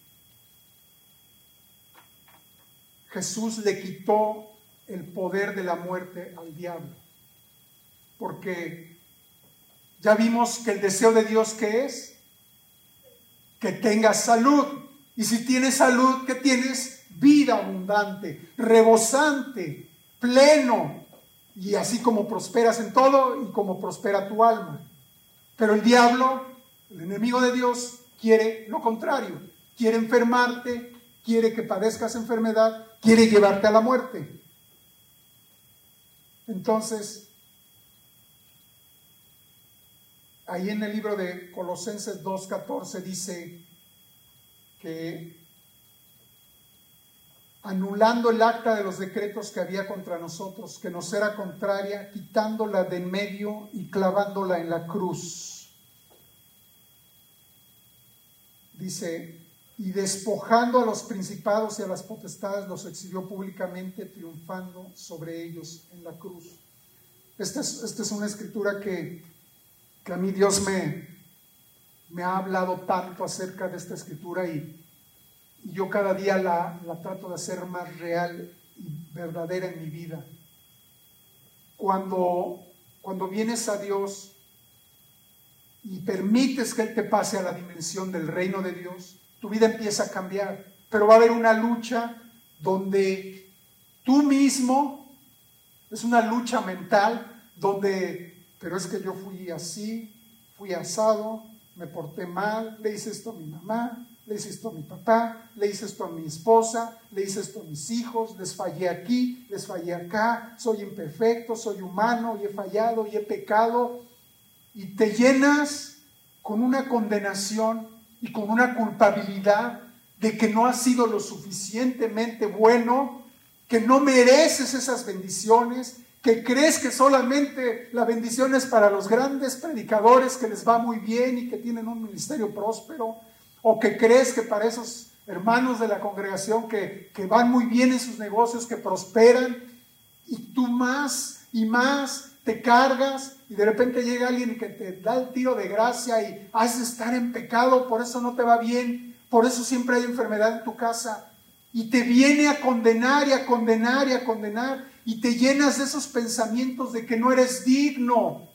Jesús le quitó el poder de la muerte al diablo, porque ya vimos que el deseo de Dios que es que tengas salud. Y si tienes salud, que tienes vida abundante, rebosante, pleno, y así como prosperas en todo y como prospera tu alma. Pero el diablo, el enemigo de Dios, quiere lo contrario, quiere enfermarte, quiere que padezcas enfermedad, quiere llevarte a la muerte. Entonces, ahí en el libro de Colosenses 2.14 dice que anulando el acta de los decretos que había contra nosotros, que nos era contraria, quitándola de en medio y clavándola en la cruz. Dice, y despojando a los principados y a las potestades, los exhibió públicamente, triunfando sobre ellos en la cruz. Esta es, esta es una escritura que, que, a mí Dios me, me ha hablado tanto acerca de esta escritura y, y yo cada día la, trato de hacer más real y verdadera en mi vida. Cuando, cuando vienes a Dios y permites que Él te pase a la dimensión del reino de Dios, tu vida empieza a cambiar. Pero va a haber una lucha donde tú mismo, es una lucha mental, donde, pero es que yo fui así, fui asado, me porté mal, le hice esto a mi mamá, le hice esto a mi papá, le hice esto a mi esposa, le hice esto a mis hijos, les fallé aquí, les fallé acá, soy imperfecto, soy humano y he fallado y he pecado. Y te llenas con una condenación y con una culpabilidad de que no has sido lo suficientemente bueno, que no mereces esas bendiciones, que crees que solamente la bendición es para los grandes predicadores que les va muy bien y que tienen un ministerio próspero, o que crees que para esos hermanos de la congregación que, van muy bien en sus negocios, que prosperan, y tú más y más te cargas y de repente llega alguien que te da el tiro de gracia y has de estar en pecado, por eso no te va bien, por eso siempre hay enfermedad en tu casa y te viene a condenar y a condenar y a condenar y te llenas de esos pensamientos de que no eres digno,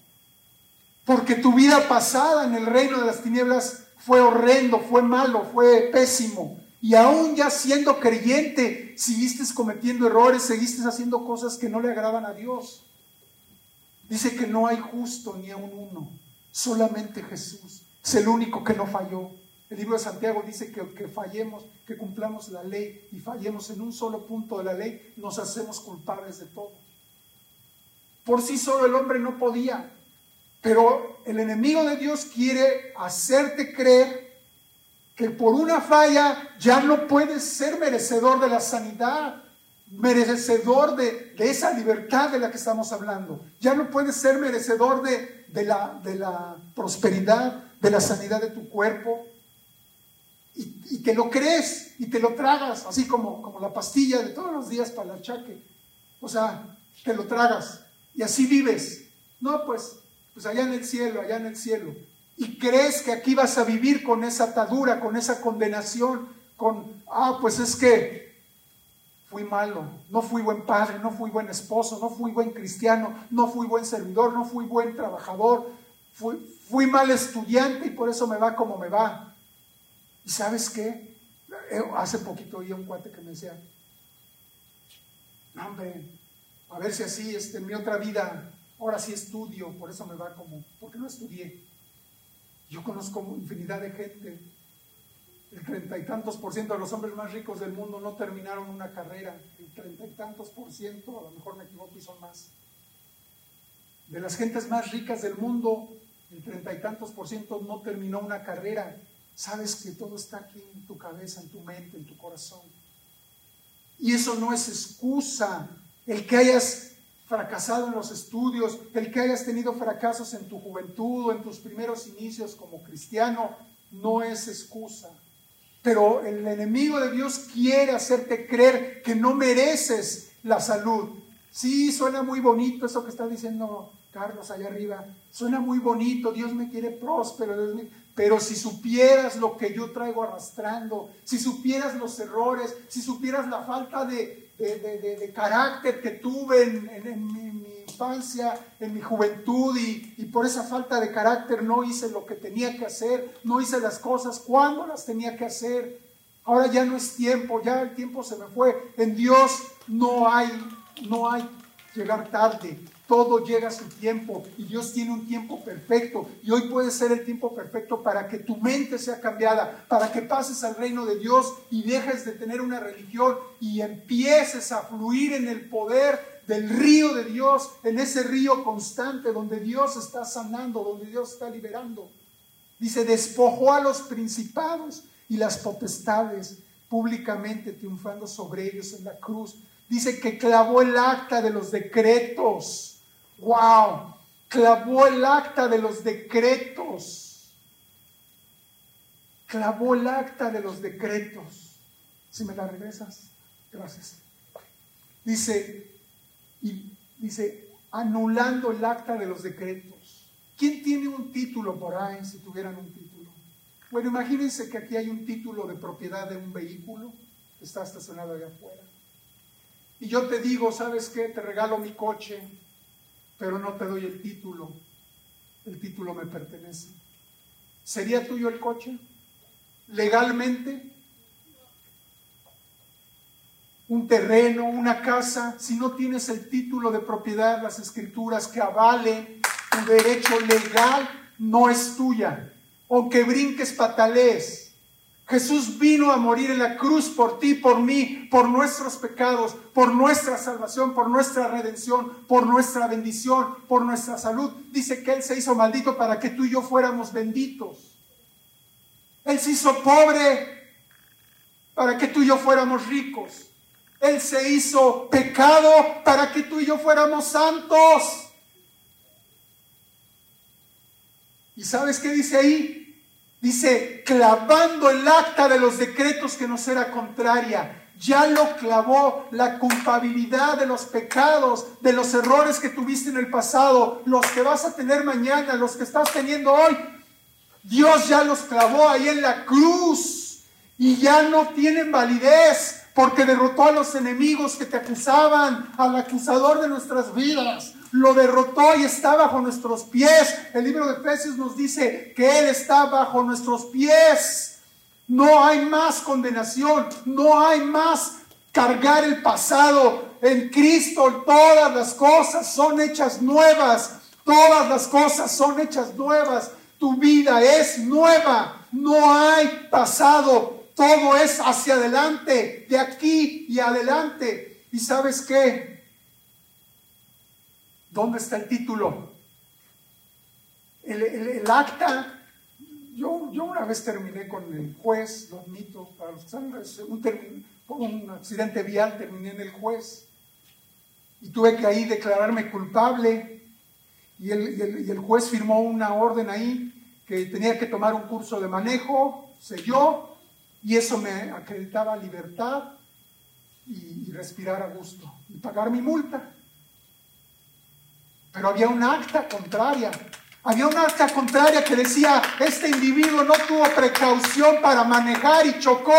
porque tu vida pasada en el reino de las tinieblas fue horrendo, fue malo, fue pésimo. Y aún ya siendo creyente, seguiste cometiendo errores, seguiste haciendo cosas que no le agradan a Dios. Dice que no hay justo ni a un uno, solamente Jesús. Es el único que no falló. El libro de Santiago dice que que fallemos, que cumplamos la ley y fallemos en un solo punto de la ley, nos hacemos culpables de todo. Por sí solo el hombre no podía, pero el enemigo de Dios quiere hacerte creer que por una falla ya no puedes ser merecedor de la sanidad, merecedor de, esa libertad de la que estamos hablando. Ya no puedes ser merecedor de, la, prosperidad, de la sanidad de tu cuerpo. Y, y, te lo crees y te lo tragas, así como, como la pastilla de todos los días para el achaque. O sea, te lo tragas. Y así vives. No, pues, pues allá en el cielo, allá en el cielo. Y crees que aquí vas a vivir con esa atadura, con esa condenación, con, ah, pues es que fui malo, no fui buen padre, no fui buen esposo, no fui buen cristiano, no fui buen servidor, no fui buen trabajador, fui, mal estudiante y por eso me va como me va. ¿Y sabes qué? Eh, hace poquito oí a un cuate que me decía, hombre, a ver si así este, en mi otra vida, ahora sí estudio, por eso me va como, porque no estudié. Yo conozco infinidad de gente, el treinta y tantos por ciento de los hombres más ricos del mundo no terminaron una carrera, el treinta y tantos por ciento, a lo mejor me equivoco y son más. De las gentes más ricas del mundo, el treinta y tantos por ciento no terminó una carrera. Sabes que todo está aquí en tu cabeza, en tu mente, en tu corazón. Y eso no es excusa. El que hayas fracasado en los estudios, el que hayas tenido fracasos en tu juventud o en tus primeros inicios como cristiano, no es excusa. Pero el enemigo de Dios quiere hacerte creer que no mereces la salud. Sí, suena muy bonito eso que está diciendo Carlos allá arriba. Suena muy bonito, Dios me quiere próspero, pero si supieras lo que yo traigo arrastrando, si supieras los errores, si supieras la falta de, carácter que tuve en, mi, infancia, en mi juventud, y, y, por esa falta de carácter no hice lo que tenía que hacer, no hice las cosas cuando las tenía que hacer. Ahora ya no es tiempo, ya el tiempo se me fue. En Dios no hay, no hay llegar tarde. Todo llega a su tiempo y Dios tiene un tiempo perfecto y hoy puede ser el tiempo perfecto para que tu mente sea cambiada, para que pases al reino de Dios y dejes de tener una religión y empieces a fluir en el poder del río de Dios, en ese río constante donde Dios está sanando, donde Dios está liberando. Dice, despojó a los principados y las potestades públicamente triunfando sobre ellos en la cruz. Dice que clavó el acta de los decretos ¡Wow! Clavó el acta de los decretos. Clavó el acta de los decretos. Si me la regresas, gracias. Dice, y dice, anulando el acta de los decretos. ¿Quién tiene un título por ahí si tuvieran un título? Bueno, imagínense que aquí hay un título de propiedad de un vehículo que está estacionado allá afuera. Y yo te digo, ¿sabes qué? Te regalo mi coche pero no te doy el título. El título me pertenece. ¿Sería tuyo el coche? ¿Legalmente? Un terreno, una casa, si no tienes el título de propiedad, las escrituras que avalen tu derecho legal, no es tuya. Aunque brinques, patalees, Jesús vino a morir en la cruz por ti, por mí, por nuestros pecados, por nuestra salvación, por nuestra redención, por nuestra bendición, por nuestra salud. Dice que Él se hizo maldito para que tú y yo fuéramos benditos. Él se hizo pobre para que tú y yo fuéramos ricos. Él se hizo pecado para que tú y yo fuéramos santos. ¿Y sabes qué dice ahí? Dice, clavando el acta de los decretos que nos era contraria. Ya lo clavó la culpabilidad de los pecados, de los errores que tuviste en el pasado, los que vas a tener mañana, los que estás teniendo hoy. Dios ya los clavó ahí en la cruz y ya no tienen validez porque derrotó a los enemigos que te acusaban, al acusador de nuestras vidas lo derrotó y está bajo nuestros pies. El libro de Efesios nos dice que Él está bajo nuestros pies. No hay más condenación, no hay más cargar el pasado. En Cristo todas las cosas son hechas nuevas. Todas las cosas son hechas nuevas. Tu vida es nueva. No hay pasado. Todo es hacia adelante, de aquí y adelante. ¿Y sabes qué? ¿Dónde está el título? El, acta, yo, yo, una vez terminé con el juez, lo admito, para los un, por un accidente vial terminé en el juez y tuve que ahí declararme culpable y el, y el juez firmó una orden ahí que tenía que tomar un curso de manejo, selló y eso me acreditaba libertad y, y respirar a gusto y pagar mi multa. Pero había un acta contraria. Había un acta contraria que decía, este individuo no tuvo precaución para manejar y chocó.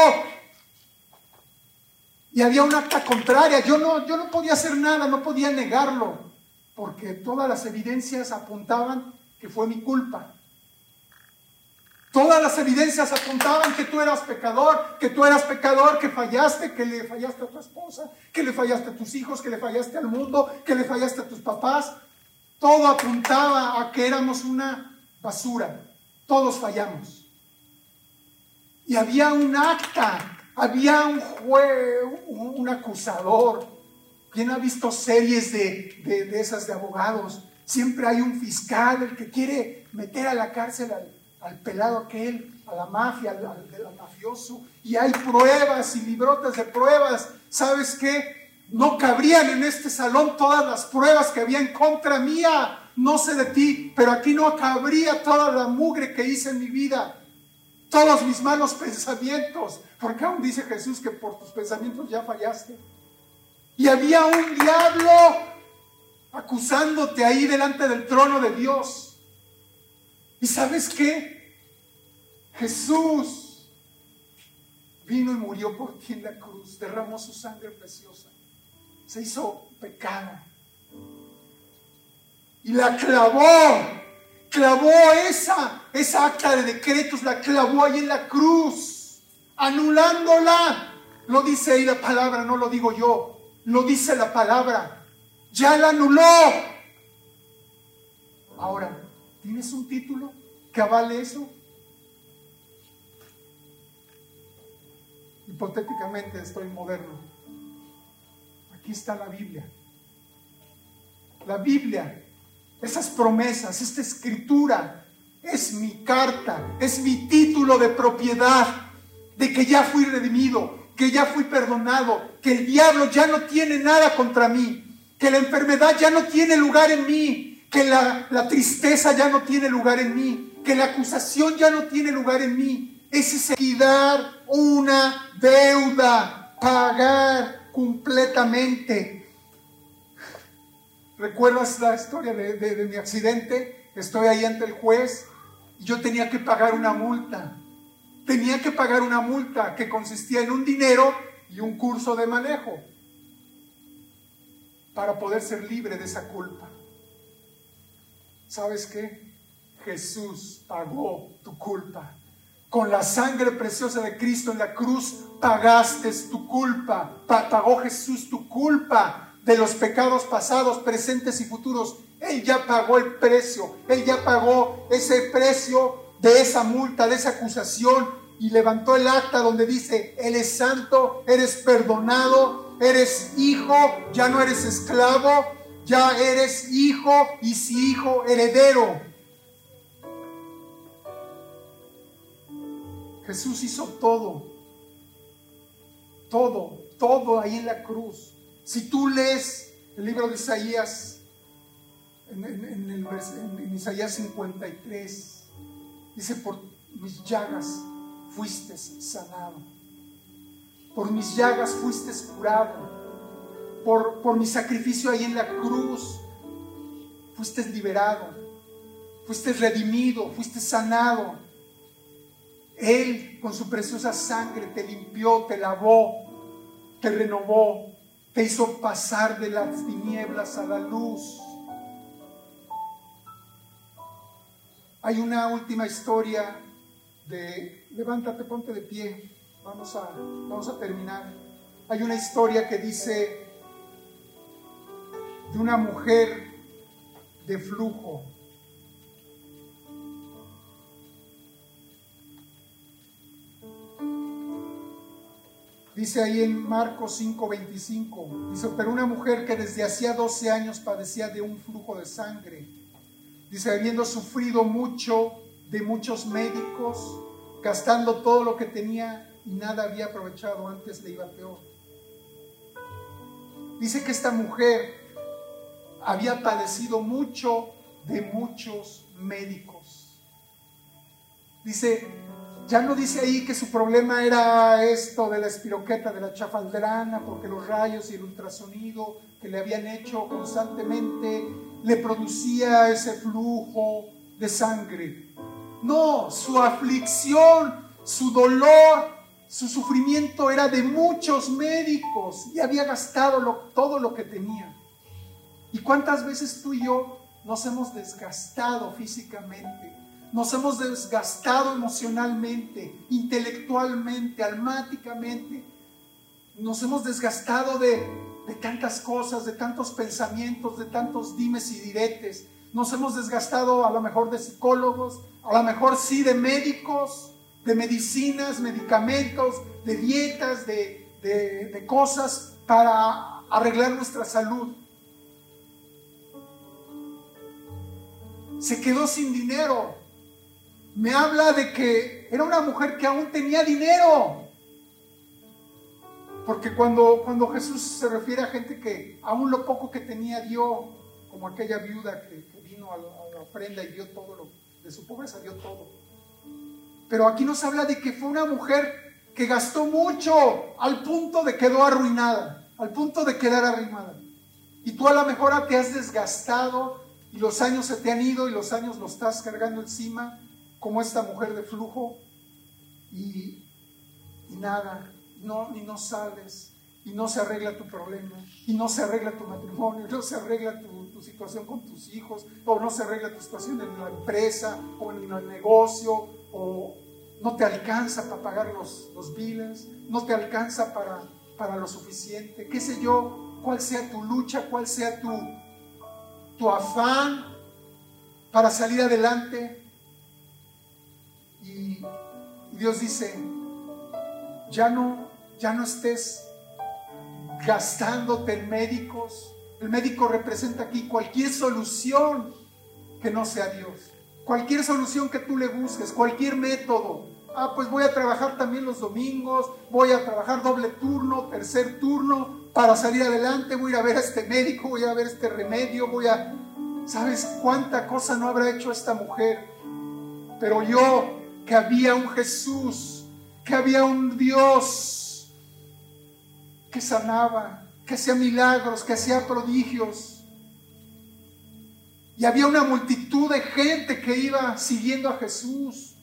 Y había un acta contraria. Yo no, yo no podía hacer nada, no podía negarlo, porque todas las evidencias apuntaban que fue mi culpa. Todas las evidencias apuntaban que tú eras pecador, que tú eras pecador, que fallaste, que le fallaste a tu esposa, que le fallaste a tus hijos, que le fallaste al mundo, que le fallaste a tus papás. Todo apuntaba a que éramos una basura. Todos fallamos. Y había un acta, había un juez, un, acusador. ¿Quién ha visto series de, de esas de abogados? Siempre hay un fiscal, el que quiere meter a la cárcel al, pelado aquel, a la mafia, al, al, mafioso, y hay pruebas y librotas de pruebas. ¿Sabes qué? No cabrían en este salón todas las pruebas que había en contra mía. No sé de ti, pero aquí no cabría toda la mugre que hice en mi vida. Todos mis malos pensamientos. Porque aún dice Jesús que por tus pensamientos ya fallaste. Y había un diablo acusándote ahí delante del trono de Dios. ¿Y sabes qué? Jesús vino y murió por ti en la cruz, derramó su sangre preciosa, se hizo pecado y la clavó, clavó esa, esa acta de decretos, la clavó ahí en la cruz, anulándola. Lo dice ahí la palabra, no lo digo yo, lo dice la palabra, ya la anuló. Ahora, ¿Tienes un título que avale eso? Hipotéticamente estoy moderno. Aquí está la Biblia. La Biblia, esas promesas, esta escritura, es mi carta, es mi título de propiedad de que ya fui redimido, que ya fui perdonado, que el diablo ya no tiene nada contra mí, que la enfermedad ya no tiene lugar en mí, que la, tristeza ya no tiene lugar en mí, que la acusación ya no tiene lugar en mí. Es equidar una deuda, pagar completamente. ¿Recuerdas la historia de, mi accidente? Estoy ahí ante el juez y yo tenía que pagar una multa. Tenía que pagar una multa que consistía en un dinero y un curso de manejo para poder ser libre de esa culpa. ¿Sabes qué? Jesús pagó tu culpa. Con la sangre preciosa de Cristo en la cruz pagaste tu culpa. Pagó Jesús tu culpa de los pecados pasados, presentes y futuros. Él ya pagó el precio. Él ya pagó ese precio de esa multa, de esa acusación. Y levantó el acta donde dice, Él es santo, eres perdonado, eres hijo, ya no eres esclavo, ya eres hijo y si hijo heredero. Jesús hizo todo, todo, todo ahí en la cruz. Si tú lees el libro de Isaías, en, en Isaías 53, dice, por mis llagas fuiste sanado, por mis llagas fuiste curado por, mi sacrificio ahí en la cruz, fuiste liberado, fuiste redimido, fuiste sanado. Él con su preciosa sangre te limpió, te lavó, te renovó, te hizo pasar de las tinieblas a la luz. Hay una última historia de, levántate, ponte de pie, vamos a, vamos a terminar. Hay una historia que dice de una mujer de flujo. Dice ahí en Marcos 5:25, dice, pero una mujer que desde hacía 12 años padecía de un flujo de sangre, dice, habiendo sufrido mucho de muchos médicos, gastando todo lo que tenía y nada había aprovechado, antes le iba peor. Dice que esta mujer había padecido mucho de muchos médicos. Dice, ya no dice ahí que su problema era esto de la espiroqueta, de la chafaldrana, porque los rayos y el ultrasonido que le habían hecho constantemente le producía ese flujo de sangre. No, su aflicción, su dolor, su sufrimiento era de muchos médicos y había gastado todo lo que tenía. ¿Y cuántas veces tú y yo nos hemos desgastado físicamente? Nos hemos desgastado emocionalmente, intelectualmente, almáticamente. Nos hemos desgastado de, de tantas cosas, de tantos pensamientos, de tantos dimes y diretes. Nos hemos desgastado a lo mejor de psicólogos, a lo mejor sí de médicos, de medicinas, medicamentos, de dietas, de, de cosas para arreglar nuestra salud. Se quedó sin dinero me habla de que era una mujer que aún tenía dinero. Porque cuando, cuando Jesús se refiere a gente que aún lo poco que tenía dio, como aquella viuda que, vino a la, ofrenda y dio todo lo, de su pobreza, dio todo. Pero aquí nos habla de que fue una mujer que gastó mucho al punto de quedó arruinada, al punto de quedar arruinada. Y tú a lo mejor te has desgastado y los años se te han ido y los años los estás cargando encima como esta mujer de flujo y, nada, no, y no sales, y no se arregla tu problema, y no se arregla tu matrimonio, no se arregla tu, situación con tus hijos, o no se arregla tu situación en la empresa, o en el negocio, o no te alcanza para pagar los, los biles, no te alcanza para, para lo suficiente, qué sé yo, cuál sea tu lucha, cuál sea tu, tu afán para salir adelante, y Dios dice, ya no, ya no estés gastándote en médicos. El médico representa aquí cualquier solución que no sea Dios. Cualquier solución que tú le busques, cualquier método. Ah, pues voy a trabajar también los domingos, voy a trabajar doble turno, tercer turno, para salir adelante, voy a ir a ver a este médico, voy a ver este remedio, voy a... ¿Sabes cuánta cosa no habrá hecho esta mujer? Pero yo que había un Jesús, que había un Dios que sanaba, que hacía milagros, que hacía prodigios. Y había una multitud de gente que iba siguiendo a Jesús.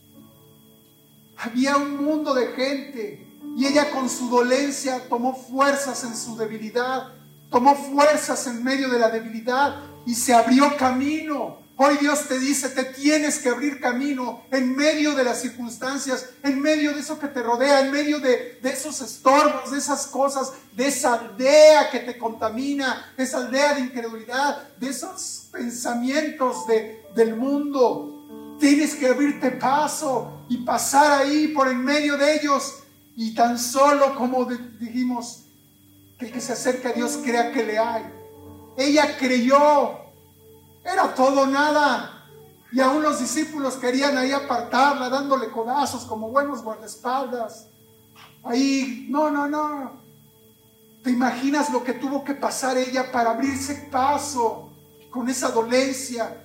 Había un mundo de gente. Y ella con su dolencia tomó fuerzas en su debilidad, tomó fuerzas en medio de la debilidad y se abrió camino Hoy Dios te dice, te tienes que abrir camino en medio de las circunstancias, en medio de eso que te rodea, en medio de, esos estorbos, de esas cosas, de esa aldea que te contamina, esa aldea de incredulidad, de esos pensamientos de, del mundo. Tienes que abrirte paso y pasar ahí por en medio de ellos y tan solo como dijimos, que el que se acerca a Dios crea que le hay. Ella creyó era todo nada. Y aún los discípulos querían ahí apartarla, dándole codazos como buenos guardaespaldas. Ahí, no, no, no. ¿Te imaginas lo que tuvo que pasar ella para abrirse paso con esa dolencia?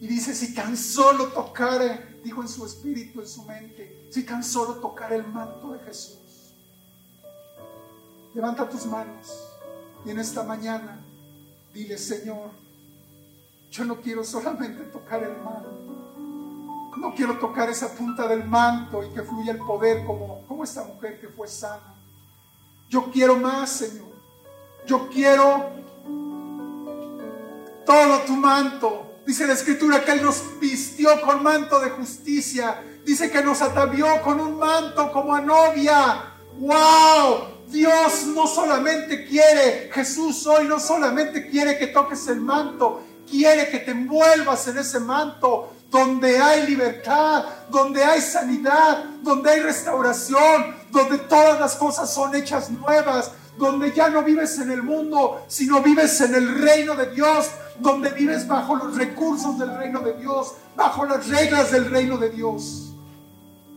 Y dice, si tan solo tocare, dijo en su espíritu, en su mente, si tan solo tocara el manto de Jesús. Levanta tus manos y en esta mañana dile, Señor, yo no quiero solamente tocar el manto. No quiero tocar esa punta del manto y que fluya el poder como, como esta mujer que fue sana. Yo quiero más, Señor. Yo quiero todo tu manto. Dice la escritura que Él nos vistió con manto de justicia. Dice que nos atavió con un manto como a novia. ¡Wow! Dios no solamente quiere, Jesús hoy no solamente quiere que toques el manto, quiere que te envuelvas en ese manto donde hay libertad, donde hay sanidad, donde hay restauración, donde todas las cosas son hechas nuevas, donde ya no vives en el mundo, sino vives en el reino de Dios, donde vives bajo los recursos del reino de Dios, bajo las reglas del reino de Dios.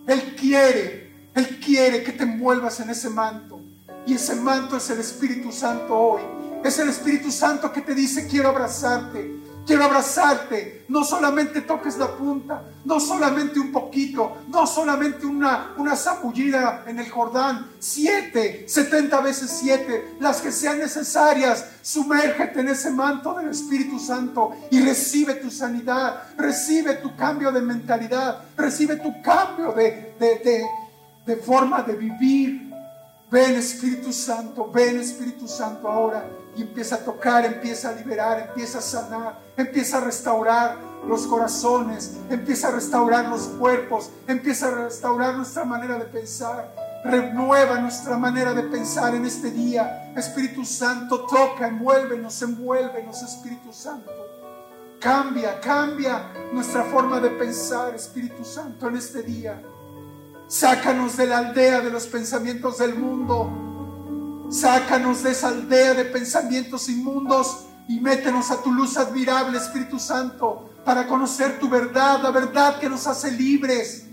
Él quiere, Él quiere que te envuelvas en ese manto. Y ese manto es el Espíritu Santo hoy. Es el Espíritu Santo que te dice, quiero abrazarte, Quiero abrazarte. No solamente toques la punta, no solamente un poquito, no solamente una, una en el Jordán. Siete, setenta veces siete, las que sean necesarias. Sumérgete en ese manto del Espíritu Santo y recibe tu sanidad, recibe tu cambio de mentalidad, recibe tu cambio de, de, de forma de vivir. Ven Espíritu Santo, ven Espíritu Santo ahora y empieza a tocar, empieza a liberar, empieza a sanar, empieza a restaurar los corazones, empieza a restaurar los cuerpos, empieza a restaurar nuestra manera de pensar. Renueva nuestra manera de pensar en este día. Espíritu Santo, toca, envuélvenos, envuélvenos, Espíritu Santo. Cambia, cambia nuestra forma de pensar, Espíritu Santo, en este día. Sácanos de la aldea de los pensamientos del mundo Sácanos de esa aldea de pensamientos inmundos y métenos a tu luz admirable, Espíritu Santo, para conocer tu verdad, la verdad que nos hace libres.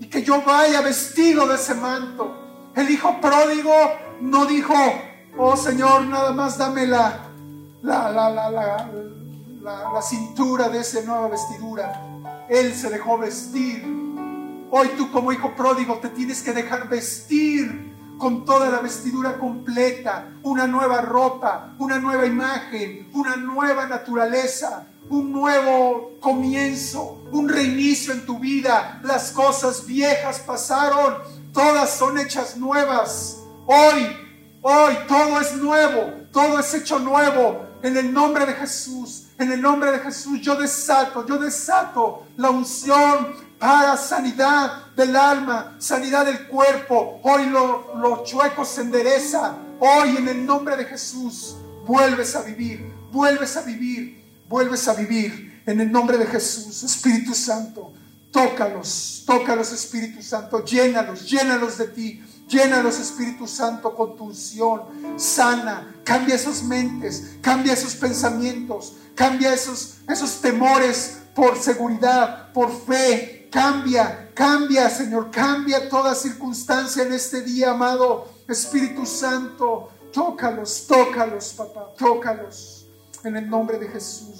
Y que yo vaya vestido de ese manto. El hijo pródigo no dijo, oh Señor, nada más dame la, la, la, la, la, cintura de esa nueva vestidura. Él se dejó vestir. Hoy tú como hijo pródigo te tienes que dejar vestir con toda la vestidura completa, una nueva ropa, una nueva imagen, una nueva naturaleza, un nuevo comienzo, un reinicio en tu vida. Las cosas viejas pasaron, todas son hechas nuevas. Hoy, hoy todo es nuevo, todo es hecho nuevo en el nombre de Jesús. En el nombre de Jesús yo desato, yo desato la unción para sanidad del alma, sanidad del cuerpo. Hoy los chuecos se enderezan. Hoy en el nombre de Jesús vuelves a vivir, vuelves a vivir, vuelves a vivir. En el nombre de Jesús, Espíritu Santo, tócalos, tócalos Espíritu Santo, llénalos, llénalos de ti. Llénalos, Espíritu Santo, con tu unción. Sana, cambia esas mentes, cambia esos pensamientos, cambia esos, esos temores por seguridad, por fe, Cambia, cambia, Señor, cambia toda circunstancia en este día, amado Espíritu Santo. Tócalos, tócalos, papá, tócalos en el nombre de Jesús.